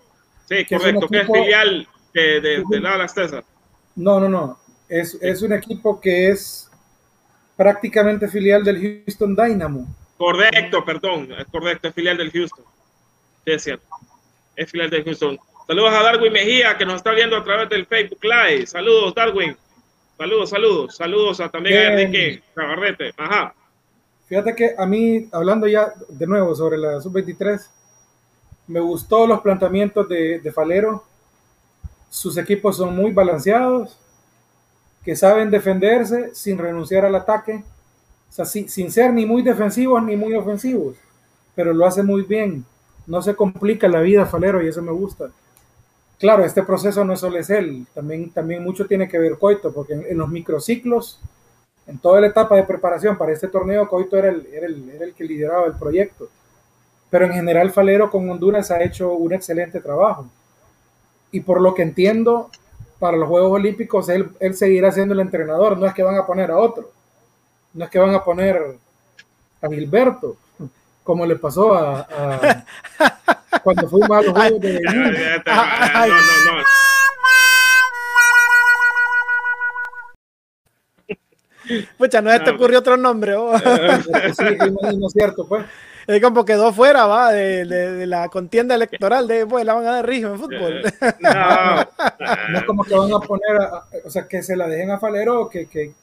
sí, correcto, que es filial de, de, de Dallas, César. No, no, no, es, es un equipo que es prácticamente filial del Houston Dynamo. Correcto, perdón, es correcto, es filial del Houston. Sí, es cierto. Es filial del Houston. Saludos a Darwin Mejía, que nos está viendo a través del Facebook Live. Saludos, Darwin. Saludos, saludos. Saludos a, también a Enrique Cabarrete. Ajá. Fíjate que a mí, hablando ya de nuevo sobre la sub-23, me gustó los planteamientos de, de Falero. Sus equipos son muy balanceados que saben defenderse sin renunciar al ataque, o sea, sin ser ni muy defensivos ni muy ofensivos, pero lo hace muy bien. No se complica la vida, Falero, y eso me gusta. Claro, este proceso no solo es él, también, también mucho tiene que ver Coito, porque en, los microciclos, en toda la etapa de preparación para este torneo, Coito era el, era el, era el que lideraba el proyecto. Pero en general, Falero con Honduras ha hecho un excelente trabajo. Y por lo que entiendo, para los Juegos Olímpicos, él, él seguirá siendo el entrenador, no es que van a poner a otro, no es que van a poner a Gilberto, como le pasó a, cuando fuimos a los Juegos de no, no, Pucha, no se te ocurrió otro nombre. oh. Sí, no, no es cierto, pues. Es como quedó fuera, va, de, de- de la contienda electoral de pues la van a dar rijo en fútbol. No, No es como que van a poner, a- o sea, que se la dejen a Falero, que, que,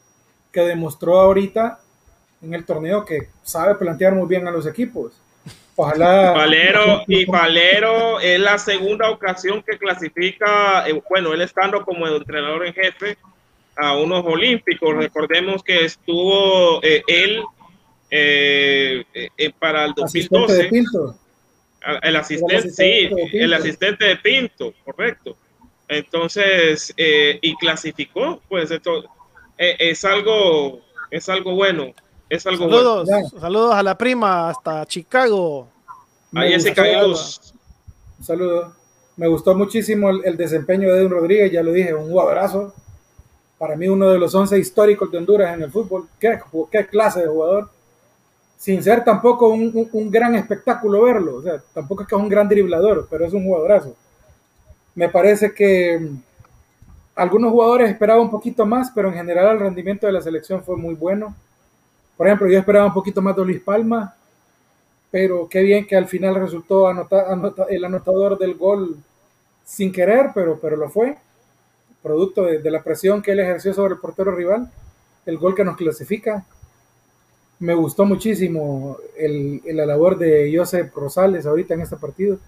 que demostró ahorita en el torneo que sabe plantear muy bien a los equipos. Ojalá. Valero y Valero es la segunda ocasión que clasifica, eh, bueno, él estando como entrenador en jefe a unos olímpicos. Recordemos que estuvo eh, él eh, eh, para el Asistente de 2012, Pinto. a- el asistente, asistente sí, de Pinto. el asistente de Pinto, correcto. Entonces, y clasificó, pues esto es algo, es algo bueno, es algo. Saludos, saludos a la prima hasta Chicago. A Me Jessica gustó- Luz. Un saludo. Me gustó muchísimo el, el desempeño de Edwin Rodríguez, ya lo dije, un jugadorazo. Para mí, uno de los 11 históricos de Honduras en el fútbol. ¿Qué, qué clase de jugador? Sin ser tampoco un, un- un gran espectáculo verlo. O sea, tampoco es que es un gran driblador, pero es un jugadorazo. Me parece que mm, algunos jugadores esperaban un poquito más, pero en general el rendimiento de la selección fue muy bueno. Por ejemplo, yo esperaba un poquito más de Luis Palma, pero qué bien que al final resultó anota- anota- el anotador del gol sin querer, pero, pero lo fue, producto de, de la presión que él ejerció sobre el portero rival, el gol que nos clasifica. Me gustó muchísimo el, el- la labor de Josep Rosales ahorita en este partido.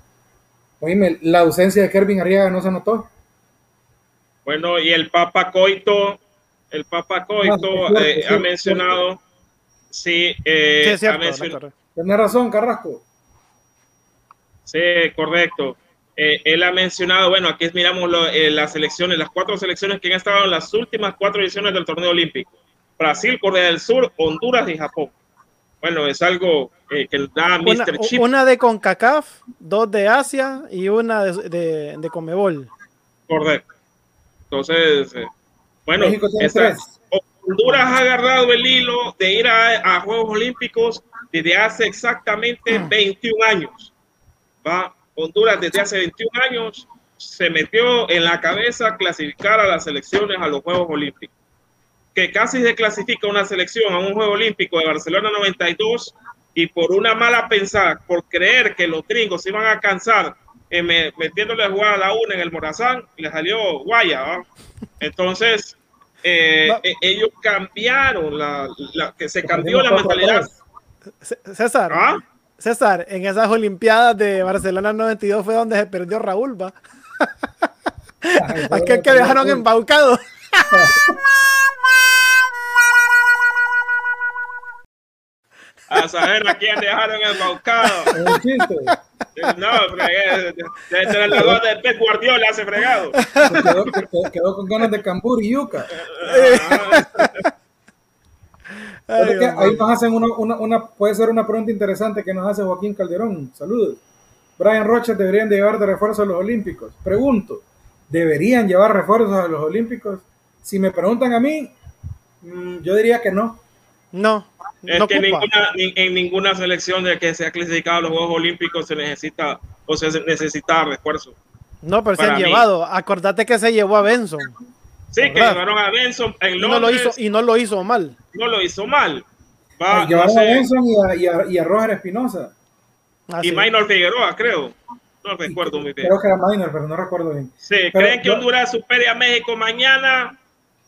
Oíme, la ausencia de Kervin Arriaga no se notó. Bueno, y el Papa Coito, el Papa Coito Ah, cierto, eh, ha mencionado, sí, eh, Sí, es cierto, ha mencionado- Héctor. Tienes razón, Carrasco. sí, correcto. Eh, él ha mencionado, bueno, aquí miramos lo- eh, las selecciones, las cuatro selecciones que han estado en las últimas cuatro ediciones del torneo olímpico. Brasil, Corea del Sur, Honduras y Japón. Bueno, es algo eh, que da Una, Mr. Chip. una de CONCACAF, dos de Asia y una de, de, de Comebol. Correcto. Entonces, eh, bueno, México tiene esta- tres. Honduras ha agarrado el hilo de ir a, a Juegos Olímpicos desde hace exactamente 21 años. ¿va? Honduras desde hace 21 años se metió en la cabeza clasificar a las selecciones a los Juegos Olímpicos. Que casi se clasifica una selección a un Juego Olímpico de Barcelona 92 y por una mala pensada, por creer que los gringos se iban a cansar eh, me- metiéndole a jugar a la una en el Morazán, le salió guaya. ¿va? Entonces, eh, eh, ellos cambiaron, la, la- que se cambió la mentalidad. César, ¿Ah? César, en esas Olimpiadas de Barcelona 92 fue donde se perdió Raúl, va. Aquel que dejaron embaucado. A saber a quién dejaron embaucado. No, fregué, desde el entrenador de Pep Guardiola hace fregado. Se quedó, se quedó- quedó con ganas de cambur y yuca. Ay, que ahí nos hacen una, una, una- puede ser una pregunta interesante que nos hace Joaquín Calderón. Saludos. Brian Roches deberían de llevar de refuerzo a los Olímpicos. Pregunto, ¿deberían llevar refuerzos a los Olímpicos? Si me preguntan a mí, mm, yo diría que no. No, Es no que ninguna, ni- en ninguna selección de que se ha clasificado a los Juegos Olímpicos se necesita o se necesita refuerzo. No, pero se han mí. llevado. Acordate que se llevó a Benson. Sí, que ¿Verdad? llevaron a Benson en Y no lo Londres, hizo, y no lo hizo mal. no lo hizo mal. Va, Llevaron a sé, Benson y a, y a- y a Roger Espinosa. Así. y Maynor Figueroa, creo. No recuerdo muy bien. Creo que era minor, pero no recuerdo bien. Sí, Pero ¿creen que yo- Honduras supere a México mañana?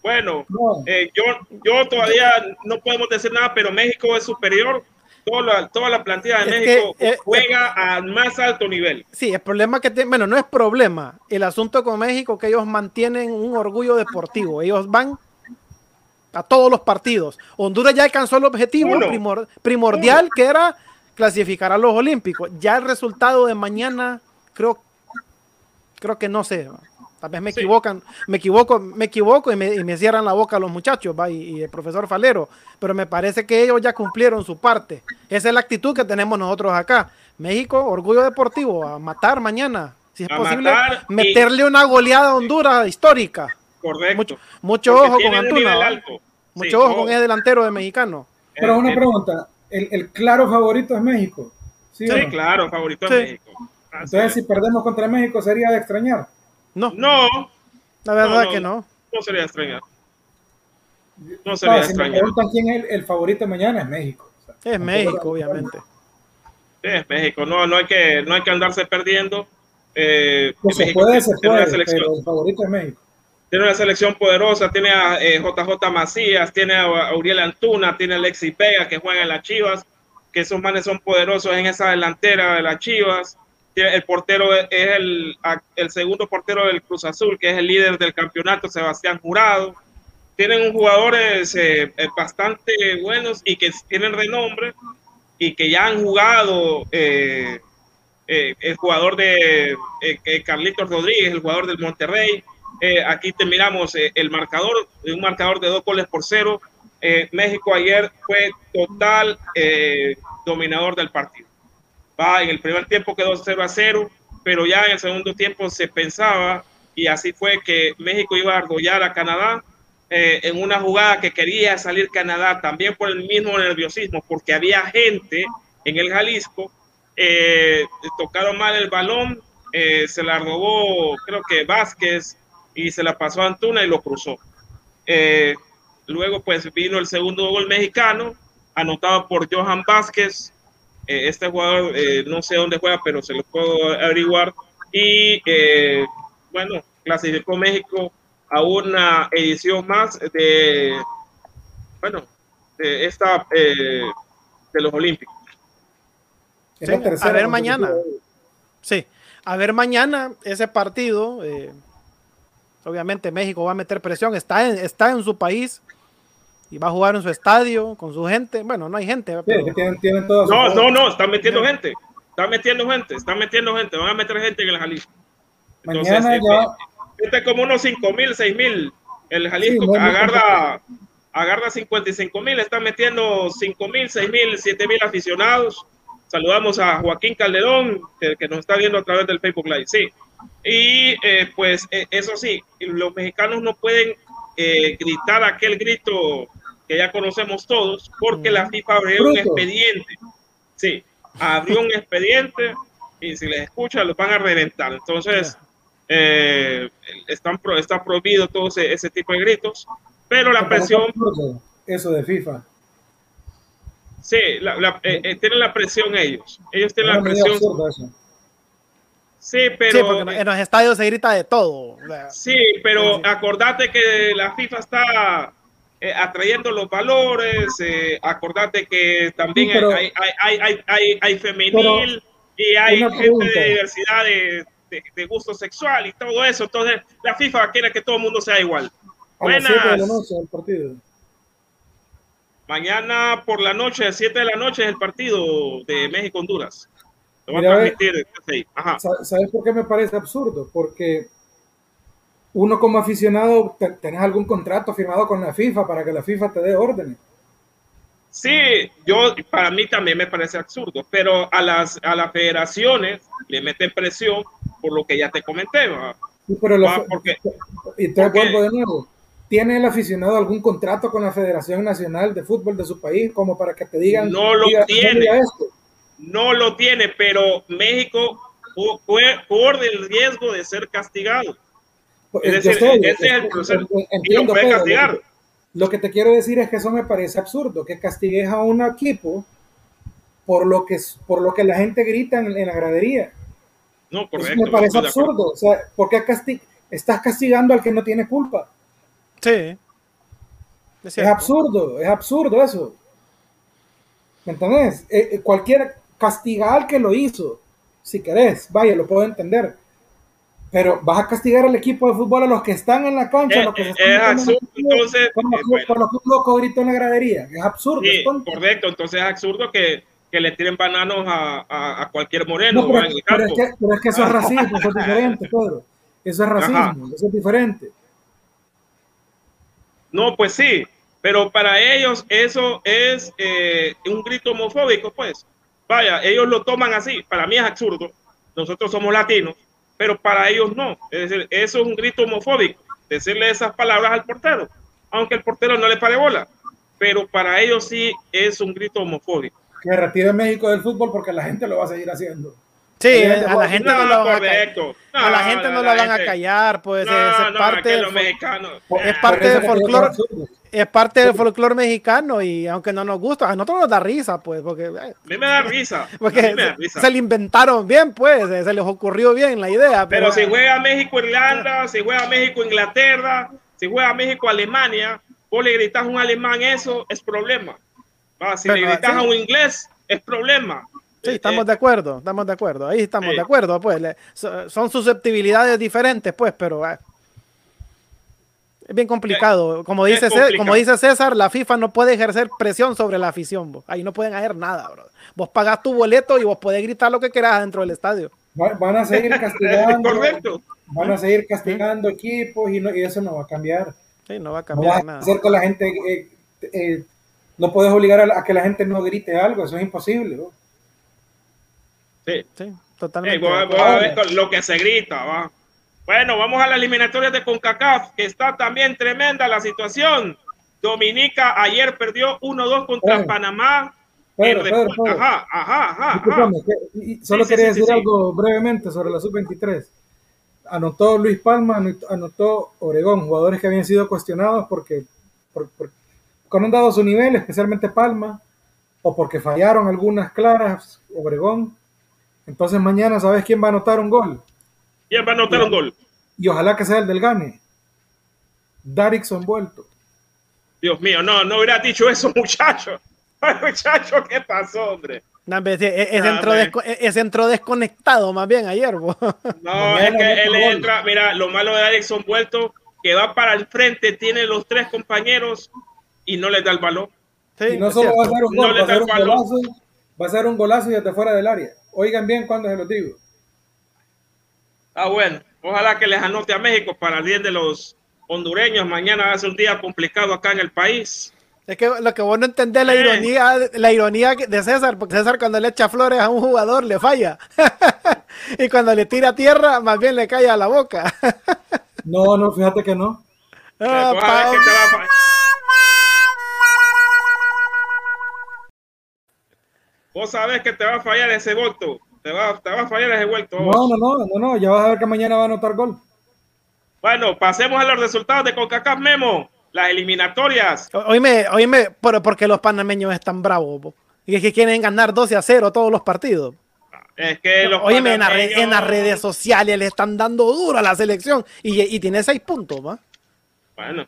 Bueno, No. eh, yo, yo todavía no podemos decir nada, pero México es superior. Toda la, toda la plantilla de Es México que, eh, juega al más alto nivel. Sí, el problema que tiene, bueno, no es problema. El asunto con México que ellos mantienen un orgullo deportivo. Ellos van a todos los partidos. Honduras ya alcanzó el objetivo Uno. primor- primordial que era clasificar a los Olímpicos. Ya el resultado de mañana creo creo que no sé. Tal vez me Sí. equivocan, me equivoco, me equivoco y me, y me cierran la boca los muchachos, ¿va? Y, y el profesor Falero, pero me parece que ellos ya cumplieron su parte. Esa es la actitud que tenemos nosotros acá. México, orgullo deportivo, a matar mañana. Si es A posible, matar y- meterle una goleada a Honduras histórica. Correcto. Mucho, ojo con Antuna. Mucho Sí, ojo no, con ese delantero de mexicano. Pero eh, una eh, pregunta, ¿el, el claro favorito es México? ¿Sí, Sí, no? claro, favorito Sí. de México. Así Entonces, es. si perdemos contra México, sería de extrañar. No, No, la verdad no, que no. no sería extrañar. No se no, si me preguntan quién es el, favorito mañana, es México. es México, obviamente. es México, no, no, hay que, no hay que andarse perdiendo. Eh, se puede, se puede, pero el favorito es México. Tiene una selección poderosa, tiene a JJ eh, Macías, tiene a Uriel Antuna, tiene a Alexis Vega que juega en las Chivas, que esos manes son poderosos en esa delantera de las Chivas. El portero es el, segundo portero del Cruz Azul, que es el líder del campeonato, Sebastián Jurado tienen jugadores eh, eh, bastante buenos y que tienen renombre y que ya han jugado eh, el jugador de Carlitos Rodríguez, el jugador del Monterrey. aquí te miramos el marcador, un marcador de dos goles por cero. México ayer fue total dominador del partido. En el primer tiempo quedó 0 a 0, pero ya en el segundo tiempo se pensaba y así fue que México iba a argollar a Canadá eh, en una jugada que quería salir Canadá también por el mismo nerviosismo, porque había gente en el Jalisco, eh, tocaron mal el balón, eh, se la robó creo que Vázquez y se la pasó a Antuna y lo cruzó. luego pues vino el segundo gol mexicano, anotado por Johan Vázquez, este jugador no sé dónde juega, pero se lo puedo averiguar, y bueno, clasificó México a una edición más de, bueno, de esta, eh, de los Olímpicos. a ver mañana. Sí, a ver mañana ese partido. Eh, obviamente México va a meter presión, está en, está en su país y va a jugar en su estadio con su gente. Bueno, no hay gente. no, no, no, están metiendo gente. Están metiendo gente, están metiendo gente. Van a meter gente en el Jalisco. mañana eh, ya, este como unos 5 mil, 6 mil. El Jalisco agarra, agarra 55 mil, está metiendo 5 mil, 6 mil, 7 mil aficionados. Saludamos a Joaquín Calderón, que, nos está viendo a través del Facebook Live. Sí. Y eh, pues eh, eso sí, los mexicanos no pueden eh, gritar aquel grito que ya conocemos todos, porque la FIFA abrió un expediente. Sí, abrió un expediente y si les escucha los van a reventar. Entonces, eh, están está prohibido todo ese, tipo de gritos, pero la presión... Eso de FIFA. Sí, eh, eh, tienen la presión ellos. Ellos tienen la presión. Sí, pero... en los estadios se grita de todo. Sí, pero acordate que la FIFA está atrayendo los valores, acordate que también hay, hay, hay, hay, hay, femenil y hay gente de diversidad de de, gusto sexual y todo eso. Entonces, la FIFA quiere que todo el mundo sea igual. Buenas. Mañana por la noche, a 7 de la noche, es el partido de México-Honduras. Lo van a transmitir. ¿Sabes por qué me parece absurdo? Porque uno como aficionado, tenés algún contrato firmado con la FIFA para que la FIFA te dé órdenes. Sí, yo para mí también me parece absurdo, pero a las a las federaciones le meten presión por lo que ya te comenté. pero porque, y te vuelvo de nuevo. ¿Tiene el aficionado algún contrato con la Federación Nacional de Fútbol de su país como para que te digan? No lo tiene. No lo tiene, pero México por el riesgo de ser castigado. Es decir, ese es el proceso. Entiendo, castigar. Lo que te quiero decir es que eso me parece absurdo, que castigues a un equipo por lo que, por lo que la gente grita en, en la gradería. No, correcto. me parece absurdo. O sea, ¿por qué estás castigando al que no tiene culpa? Sí. Es, absurdo, es absurdo eso. ¿Me entendés? Eh, eh, cualquier castiga al que lo hizo, si querés, vaya, lo puedo entender. Pero vas a castigar al equipo de fútbol a los que están en la cancha, los que eh, es absurdo, entonces, por, lo, que un loco gritó en la gradería. Es absurdo. correcto, entonces es absurdo que que le tiren bananos a, a, cualquier moreno pero, en el campo. es que, pero, es que, eso es racismo, eso es diferente, Pedro. Eso es racismo, eso es diferente. No, pues sí, pero para ellos eso es eh, un grito homofóbico, pues. Vaya, ellos lo toman así. Para mí es absurdo. Nosotros somos latinos, pero para ellos no. Es decir, eso es un grito homofóbico. Decirle esas palabras al portero, aunque el portero no le pare bola. Pero para ellos sí es un grito homofóbico que retire México del fútbol porque la gente lo va a seguir haciendo. Sí, a la gente no, lo van a callar. a la gente no, la van a callar, pues es, parte de los mexicanos. Es parte del folclore. Es parte del folclore mexicano y aunque no nos gusta, a nosotros nos da risa, pues, porque a mí me da risa. Porque Se, le inventaron bien, pues, se les ocurrió bien la idea. Pero, si juega México Irlanda, si juega México Inglaterra, si juega México Alemania, vos le gritas a un alemán eso es problema. Si le gritas a un inglés es problema. Sí, estamos de acuerdo, estamos de acuerdo, ahí estamos de acuerdo, pues son susceptibilidades diferentes, pues, pero eh, es bien complicado. Como dice, César, como dice César, la FIFA no puede ejercer presión sobre la afición, ahí no pueden hacer nada, bro. Vos pagás tu boleto y vos podés gritar lo que quieras dentro del estadio. Van a seguir castigando, van a seguir castigando equipos y, eso no va a cambiar. Sí, no va a cambiar nada. Hacer que la gente, eh, eh, no puedes obligar a, que la gente no grite algo, eso es imposible. ¿no? Sí, totalmente. a ver lo que se grita, va. Bueno, vamos a la eliminatoria de CONCACAF, que está también tremenda la situación. Dominica ayer perdió 1-2 contra Panamá. ajá, ajá, ajá, solo quería decir algo brevemente sobre la sub-23. Anotó Luis Palma, anotó Oregón, jugadores que habían sido cuestionados porque, porque no han dado su nivel, especialmente Palma, o porque fallaron algunas claras, Obregón, entonces mañana, ¿sabes quién va a anotar un gol? ¿Quién va a anotar un gol? Y ojalá que sea el del Gane. Darixon vuelto. Dios mío, no, no hubiera dicho eso, muchacho. muchacho, ¿qué pasó, hombre? No, es, es, entró desconectado más bien ayer. No, es que él entra, mira, lo malo de Darixon vuelto, que va para el frente, tiene los tres compañeros y no le da el balón. Sí, y no solo va a ser un gol, va, a ser un golazo, va a ser un golazo y desde fuera del área. Oigan bien cuando se los digo. Ah, bueno. Ojalá que les anote a México para el bien de los hondureños. Mañana va a ser un día complicado acá en el país. Es que lo que vos no entendés la ironía, la ironía de César, porque César cuando le echa flores a un jugador le falla. y cuando le tira tierra, más bien le cae a la boca. no, no, fíjate que no. Ah, vos sabés que te va a fallar ese voto. Te va, te va a fallar ese vuelto. No, no, no, no, no, ya vas a ver que mañana va a anotar gol. Bueno, pasemos a los resultados de CONCACAF Memo, las eliminatorias. Oíme, oíme, pero porque los panameños están bravos, y es que quieren ganar 12 a 0 todos los partidos. Es que los Oíme, en, las redes sociales le están dando duro a la selección y, y tiene 6 puntos, ¿va? Bueno,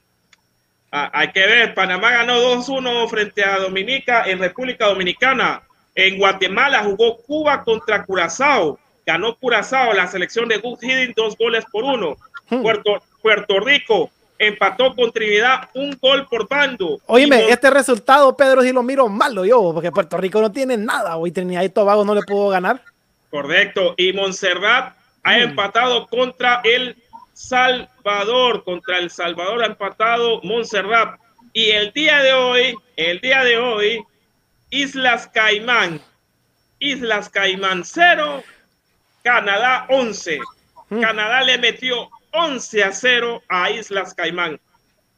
ah, hay que ver, Panamá ganó 2-1 frente a Dominica en República Dominicana. En Guatemala jugó Cuba contra Curazao. Ganó Curazao la selección de Good Hidden dos goles por uno. Hmm. Puerto, Puerto Rico empató con Trinidad un gol por bando. Oíme, este resultado, Pedro, si lo miro malo yo, porque Puerto Rico no tiene nada. Hoy Trinidad y Tobago no le pudo ganar. Correcto. Y Montserrat ha hmm. empatado contra el Salvador. Contra el Salvador ha empatado Montserrat. Y el día de hoy, el día de hoy, Islas Caimán. Islas Caimán 0, Canadá 11. Hmm. Canadá le metió 11 a 0 a Islas Caimán.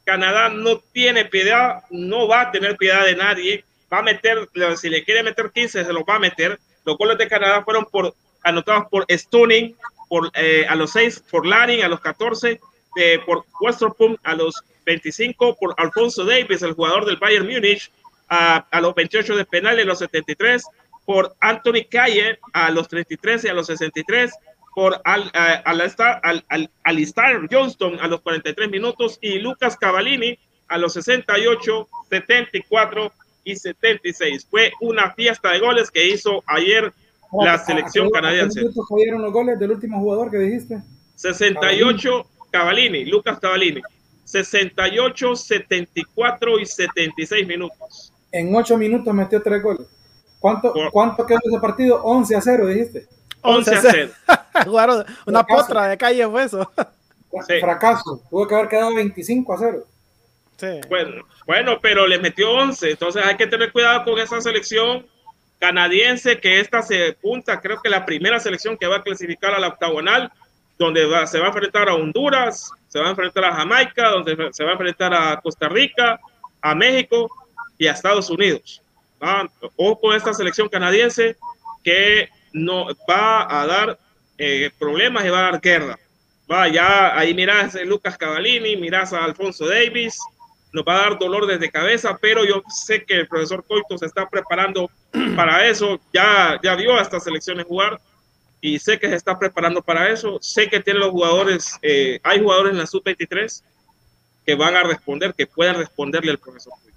Canadá no tiene piedad, no va a tener piedad de nadie. Va a meter, si le quiere meter 15, se lo va a meter. Los goles de Canadá fueron por, anotados por Stunning, por, eh, a los 6, por Laring a los 14, eh, por Westerpum a los 25, por Alfonso Davis, el jugador del Bayern Múnich, a, los 28 de penal y los 73, por Anthony Calle a los 33 y a los 63, por al, Alistar, al, al, Johnston a los 43 minutos y Lucas Cavallini a los 68, 74 y 76. Fue una fiesta de goles que hizo ayer la selección canadiense. ¿Cuántos fueron los goles del último jugador que dijiste? 68 Cavallini, Lucas Cavallini. 68, 74 y 76 minutos en ocho minutos metió tres goles. ¿Cuánto, ¿cuánto quedó ese partido? 11 a 0, dijiste. 11 a 0. Jugaron una potra de calle fue eso. Fracaso. Tuvo que haber quedado 25 a 0. Sí. Bueno, bueno, pero le metió 11. Entonces hay que tener cuidado con esa selección canadiense, que esta se punta, creo que la primera selección que va a clasificar a la octagonal, donde se va a enfrentar a Honduras, se va a enfrentar a Jamaica, donde se va a enfrentar a Costa Rica, a México y a Estados Unidos. O con esta selección canadiense que no va a dar eh, problemas y va a dar guerra. Va, ya ahí miras a Lucas Cavallini, miras a Alfonso Davis, nos va a dar dolor desde cabeza, pero yo sé que el profesor Coito se está preparando para eso, ya, ya vio a estas selecciones jugar y sé que se está preparando para eso, sé que tiene los jugadores, eh, hay jugadores en la sub-23 que van a responder, que puedan responderle al profesor Coito.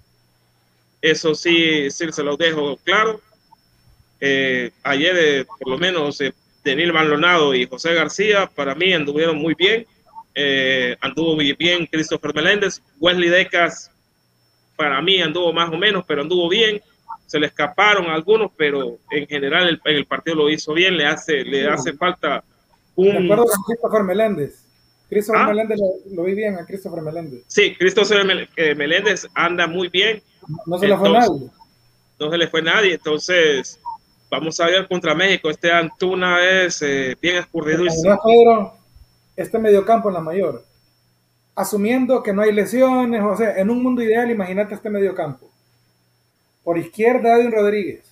Eso sí, sí se lo dejo claro. Eh, ayer, eh, por lo menos, eh, Denil Malonado y José García, para mí anduvieron muy bien. Eh, anduvo muy bien Christopher Meléndez. Wesley Decas, para mí anduvo más o menos, pero anduvo bien. Se le escaparon algunos, pero en general el, el partido lo hizo bien. Le hace, le hace falta un. Acuerdo con Christopher Meléndez. Christopher ¿Ah? Meléndez lo, lo, vi bien a Christopher Meléndez. Sí, Christopher Meléndez anda muy bien. No se le fue nadie. No se le fue nadie. Entonces, vamos a ver contra México. Este Antuna es eh, bien escurrido. Pedro, este mediocampo en la mayor, asumiendo que no hay lesiones, o sea, en un mundo ideal, imagínate este mediocampo. Por izquierda, Edwin Rodríguez,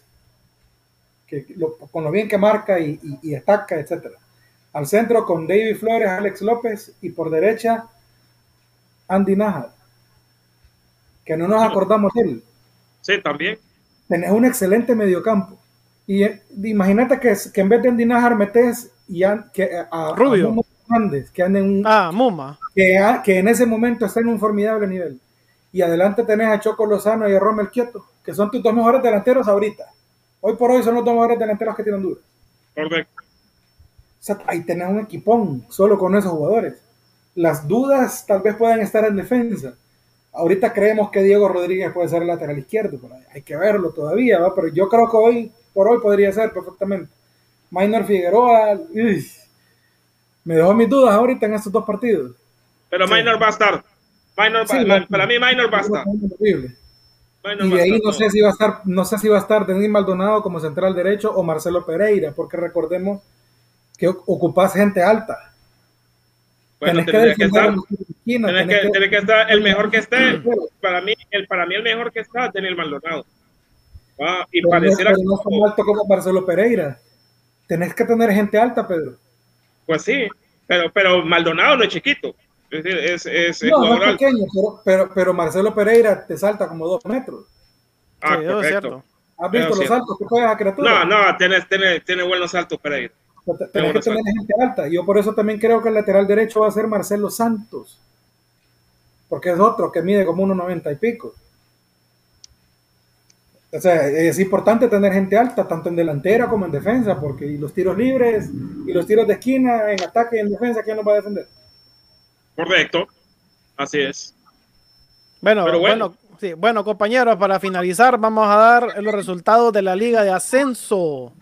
que lo, con lo bien que marca y, y, y ataca, etc. Al centro con David Flores, Alex López y por derecha, Andy Najar, que no nos acordamos de él. Sí, también. Tenés un excelente mediocampo. Y eh, imagínate que, que, en vez de Andy Najar metes y a, que, a, Rubio. a Momo Hernández, que anda en un, Ah, Muma. que, a- que en ese momento está en un formidable nivel. Y adelante tenés a Choco Lozano y a Romel Kioto, que son tus dos mejores delanteros ahorita. Hoy por hoy son los dos mejores delanteros que tienen Honduras. Correcto. O sea, ahí tenés un equipón solo con esos jugadores. Las dudas tal vez puedan estar en defensa. Ahorita creemos que Diego Rodríguez puede ser el lateral izquierdo, pero hay que verlo todavía, ¿va? pero yo creo que hoy por hoy podría ser perfectamente. Minor Figueroa, uy, me dejó mis dudas ahorita en estos dos partidos. Pero Sí. Minor va a estar. Minor Sí, va- no. para mí Minor va a estar. Horrible. Minor Y de ahí no sé si va a estar, no sé si va a estar Denis Maldonado como central derecho o Marcelo Pereira, porque recordemos que ocupas gente alta. Bueno, Tenés que tendría que defender estar. a que, que- tiene que estar el mejor que esté. Pero- Para mí, el, para mí el mejor que está es Daniel Maldonado. Ah, y pero no- pareciera pero no es tan como- alto como Marcelo Pereira. Tenés que tener gente alta, Pedro. pues sí, pero, pero Maldonado no es chiquito. Es, es, es, No, no es pequeño, pero, pero, pero Marcelo Pereira te salta como dos metros. Ah, Sí, cierto. ¿Has visto Eso los sí. saltos que juega esa criatura? No, no, tiene, tiene, tiene buenos saltos Pereira. Tenés que tener gente alta. Yo por eso también creo que el lateral derecho va a ser Marcelo Santos. Porque es otro que mide como 1,90 y pico. O sea, es importante tener gente alta, tanto en delantera como en defensa, porque y los tiros libres y los tiros de esquina, en ataque y en defensa, ¿quién los va a defender? Correcto. Así es. Bueno, Pero bueno. bueno, sí, bueno, compañeros, para finalizar, vamos a dar los resultados de la Liga de Ascenso.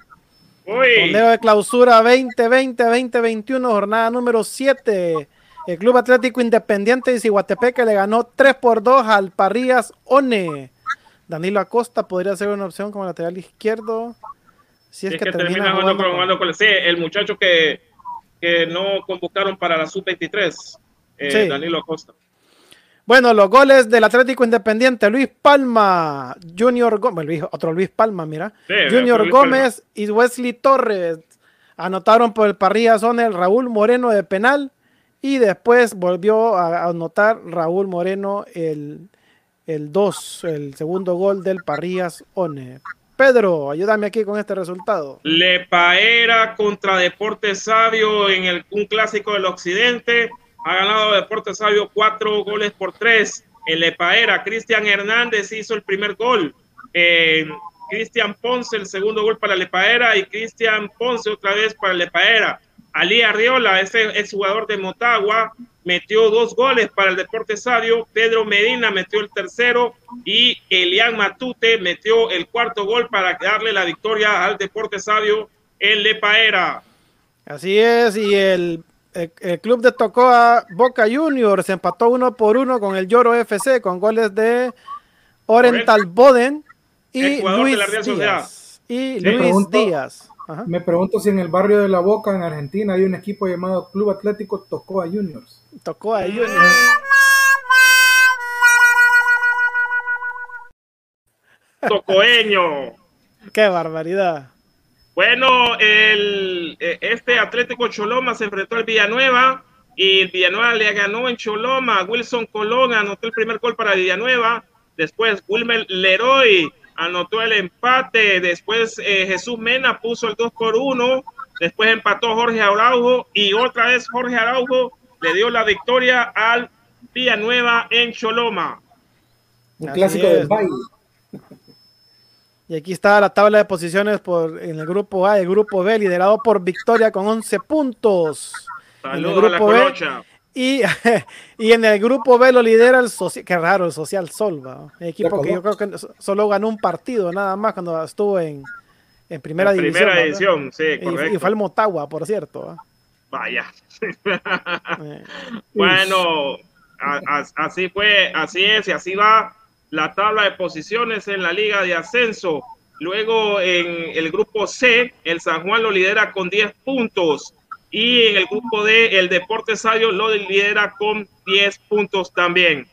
Torneo de clausura 2020-2021, jornada número 7. El Club Atlético Independiente de Ciguatepeque le ganó 3 por 2 al Parrillas One. Danilo Acosta podría ser una opción como lateral izquierdo. Si es, es que, que termina termina jugando, jugando con, con- sí, el muchacho que, que no convocaron para la sub-23, eh, Sí. Danilo Acosta. Bueno, los goles del Atlético Independiente, Luis Palma, Junior Gómez, otro Luis Palma, mira. Sí, Junior Luis Gómez y Wesley Torres anotaron por el Parrilla Zone el Raúl Moreno de penal y después volvió a anotar Raúl Moreno el, el 2, el segundo gol del Parrillas One. Pedro, ayúdame aquí con este resultado. Lepaera contra Deportes Sabio en el, un clásico del occidente. Ha ganado Deportes Sabio cuatro goles por tres. En Lepaera, Cristian Hernández hizo el primer gol. Cristian Ponce el segundo gol para Lepaera y Cristian Ponce otra vez para Lepaera. Ali Arriola, ese exjugador de Motagua, metió dos goles para el Deporte Sabio. Pedro Medina metió el tercero y Elian Matute metió el cuarto gol para darle la victoria al Deporte Sabio en Lepaera. Así es, y el, el- el club de Tocoa Boca Juniors se empató uno por uno con el Lloro FC con goles de Oriental Boden y de Luis la Real Sociedad. Díaz. Y Sí, Luis pregunto- Díaz. Ajá. Me pregunto si en el barrio de La Boca, en Argentina, hay un equipo llamado Club Atlético Tocoa Juniors. Tocoa Juniors. Tocoeño. Qué barbaridad. Bueno, el, eh, este Atlético Choloma se enfrentó al Villanueva y el Villanueva le ganó en Choloma. Wilson Colón anotó el primer gol para Villanueva. Después Wilmer Leroy anotó el empate. Después eh, Jesús Mena puso el 2 por 1. Después empató Jorge Araujo y otra vez Jorge Araujo le dio la victoria al Villanueva en Choloma. Un clásico del baile. Y aquí está la tabla de posiciones por, en el grupo A el grupo B, liderado por Victoria con 11 puntos. Saludos a la colocha. Y, y, en el grupo B lo lidera el Social, qué raro, el Social Sol, el equipo que yo creo que solo ganó un partido nada más cuando estuvo en, en primera división. Primera edición, sí, correcto. Y, fue el Motagua, por cierto. Vaya. Bueno, así fue, así es, y así va la tabla de posiciones en la liga de ascenso. Luego en el grupo C, el San Juan lo lidera con 10 puntos. Y en el grupo D, el Deportes Sayo lo lidera con 10 puntos también.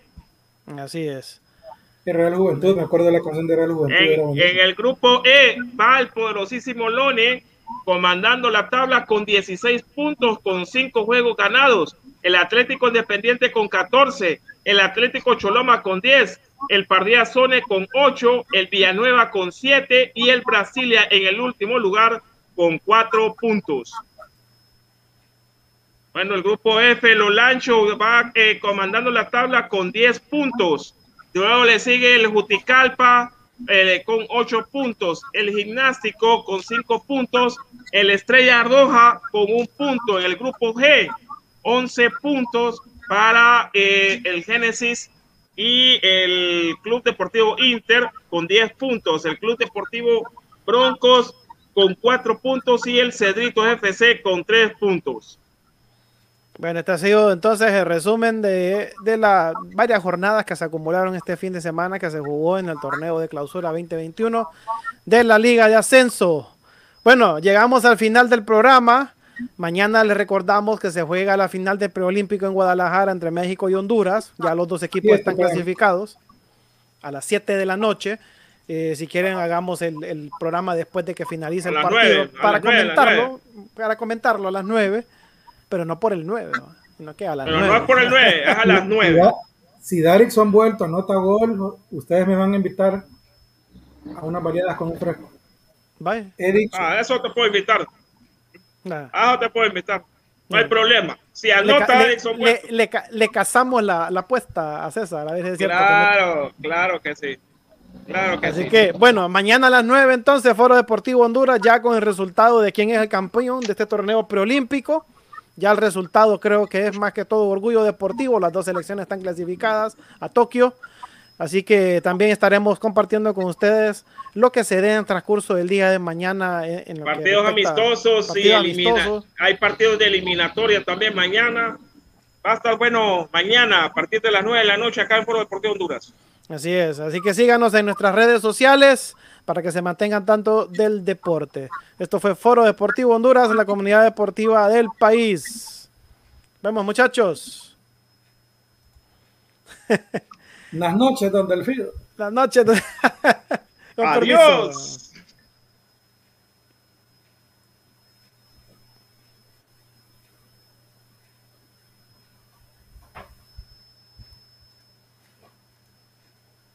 Así es. El Real Juventud, me acuerdo de la canción de Real Juventud. En, el grupo E va el poderosísimo Lone comandando la tabla con 16 puntos, con 5 juegos ganados. El Atlético Independiente con 14, el Atlético Choloma con 10, el Pardía Zone con 8, el Villanueva con 7 y el Brasilia en el último lugar con 4 puntos. Bueno, el grupo F, el Olancho va eh, comandando la tabla con 10 puntos. Luego le sigue el Juticalpa eh, con 8 puntos, el Gimnástico con 5 puntos, el Estrella Roja con un punto en el grupo G, 11 puntos para eh, el Génesis y el Club Deportivo Inter con 10 puntos, el Club Deportivo Broncos con 4 puntos y el Cedrito FC con 3 puntos. Bueno, este ha sido entonces el resumen de, de las varias jornadas que se acumularon este fin de semana que se jugó en el torneo de clausura 2021 de la Liga de Ascenso. Bueno, llegamos al final del programa. Mañana les recordamos que se juega la final del preolímpico en Guadalajara entre México y Honduras. Ya los dos equipos están clasificados a las 7 de la noche. Eh, si quieren, hagamos el, programa después de que finalice el partido para comentarlo, para comentarlo a las 9, pero no por el 9, sino que a las pero no es por el 9, es a las 9. Si Darikson vuelto anota gol, ustedes me van a invitar a unas variadas con un fresco. Vaya. Ah, eso te puedo invitar. Ah, te puedo invitar. No hay problema. Si anota le, le, le, cazamos la, la, apuesta a César, a ver si es cierto. Claro, claro que sí. Claro que Así que, bueno, mañana a las 9 entonces, Foro Deportivo Honduras, ya con el resultado de quién es el campeón de este torneo preolímpico. Ya el resultado creo que es más que todo orgullo deportivo. Las dos selecciones están clasificadas a Tokio. Así que también estaremos compartiendo con ustedes lo que se dé en el transcurso del día de mañana. En partidos amistosos, y hay partidos de eliminatoria también mañana. Va a estar bueno mañana a partir de las 9 de la noche acá en Foro Deportivo Honduras. Así es, así que síganos en nuestras redes sociales para que se mantengan tanto del deporte. Esto fue Foro Deportivo Honduras, la comunidad deportiva del país. Vemos muchachos. Las noches, don Delfino. Las noches. Adiós.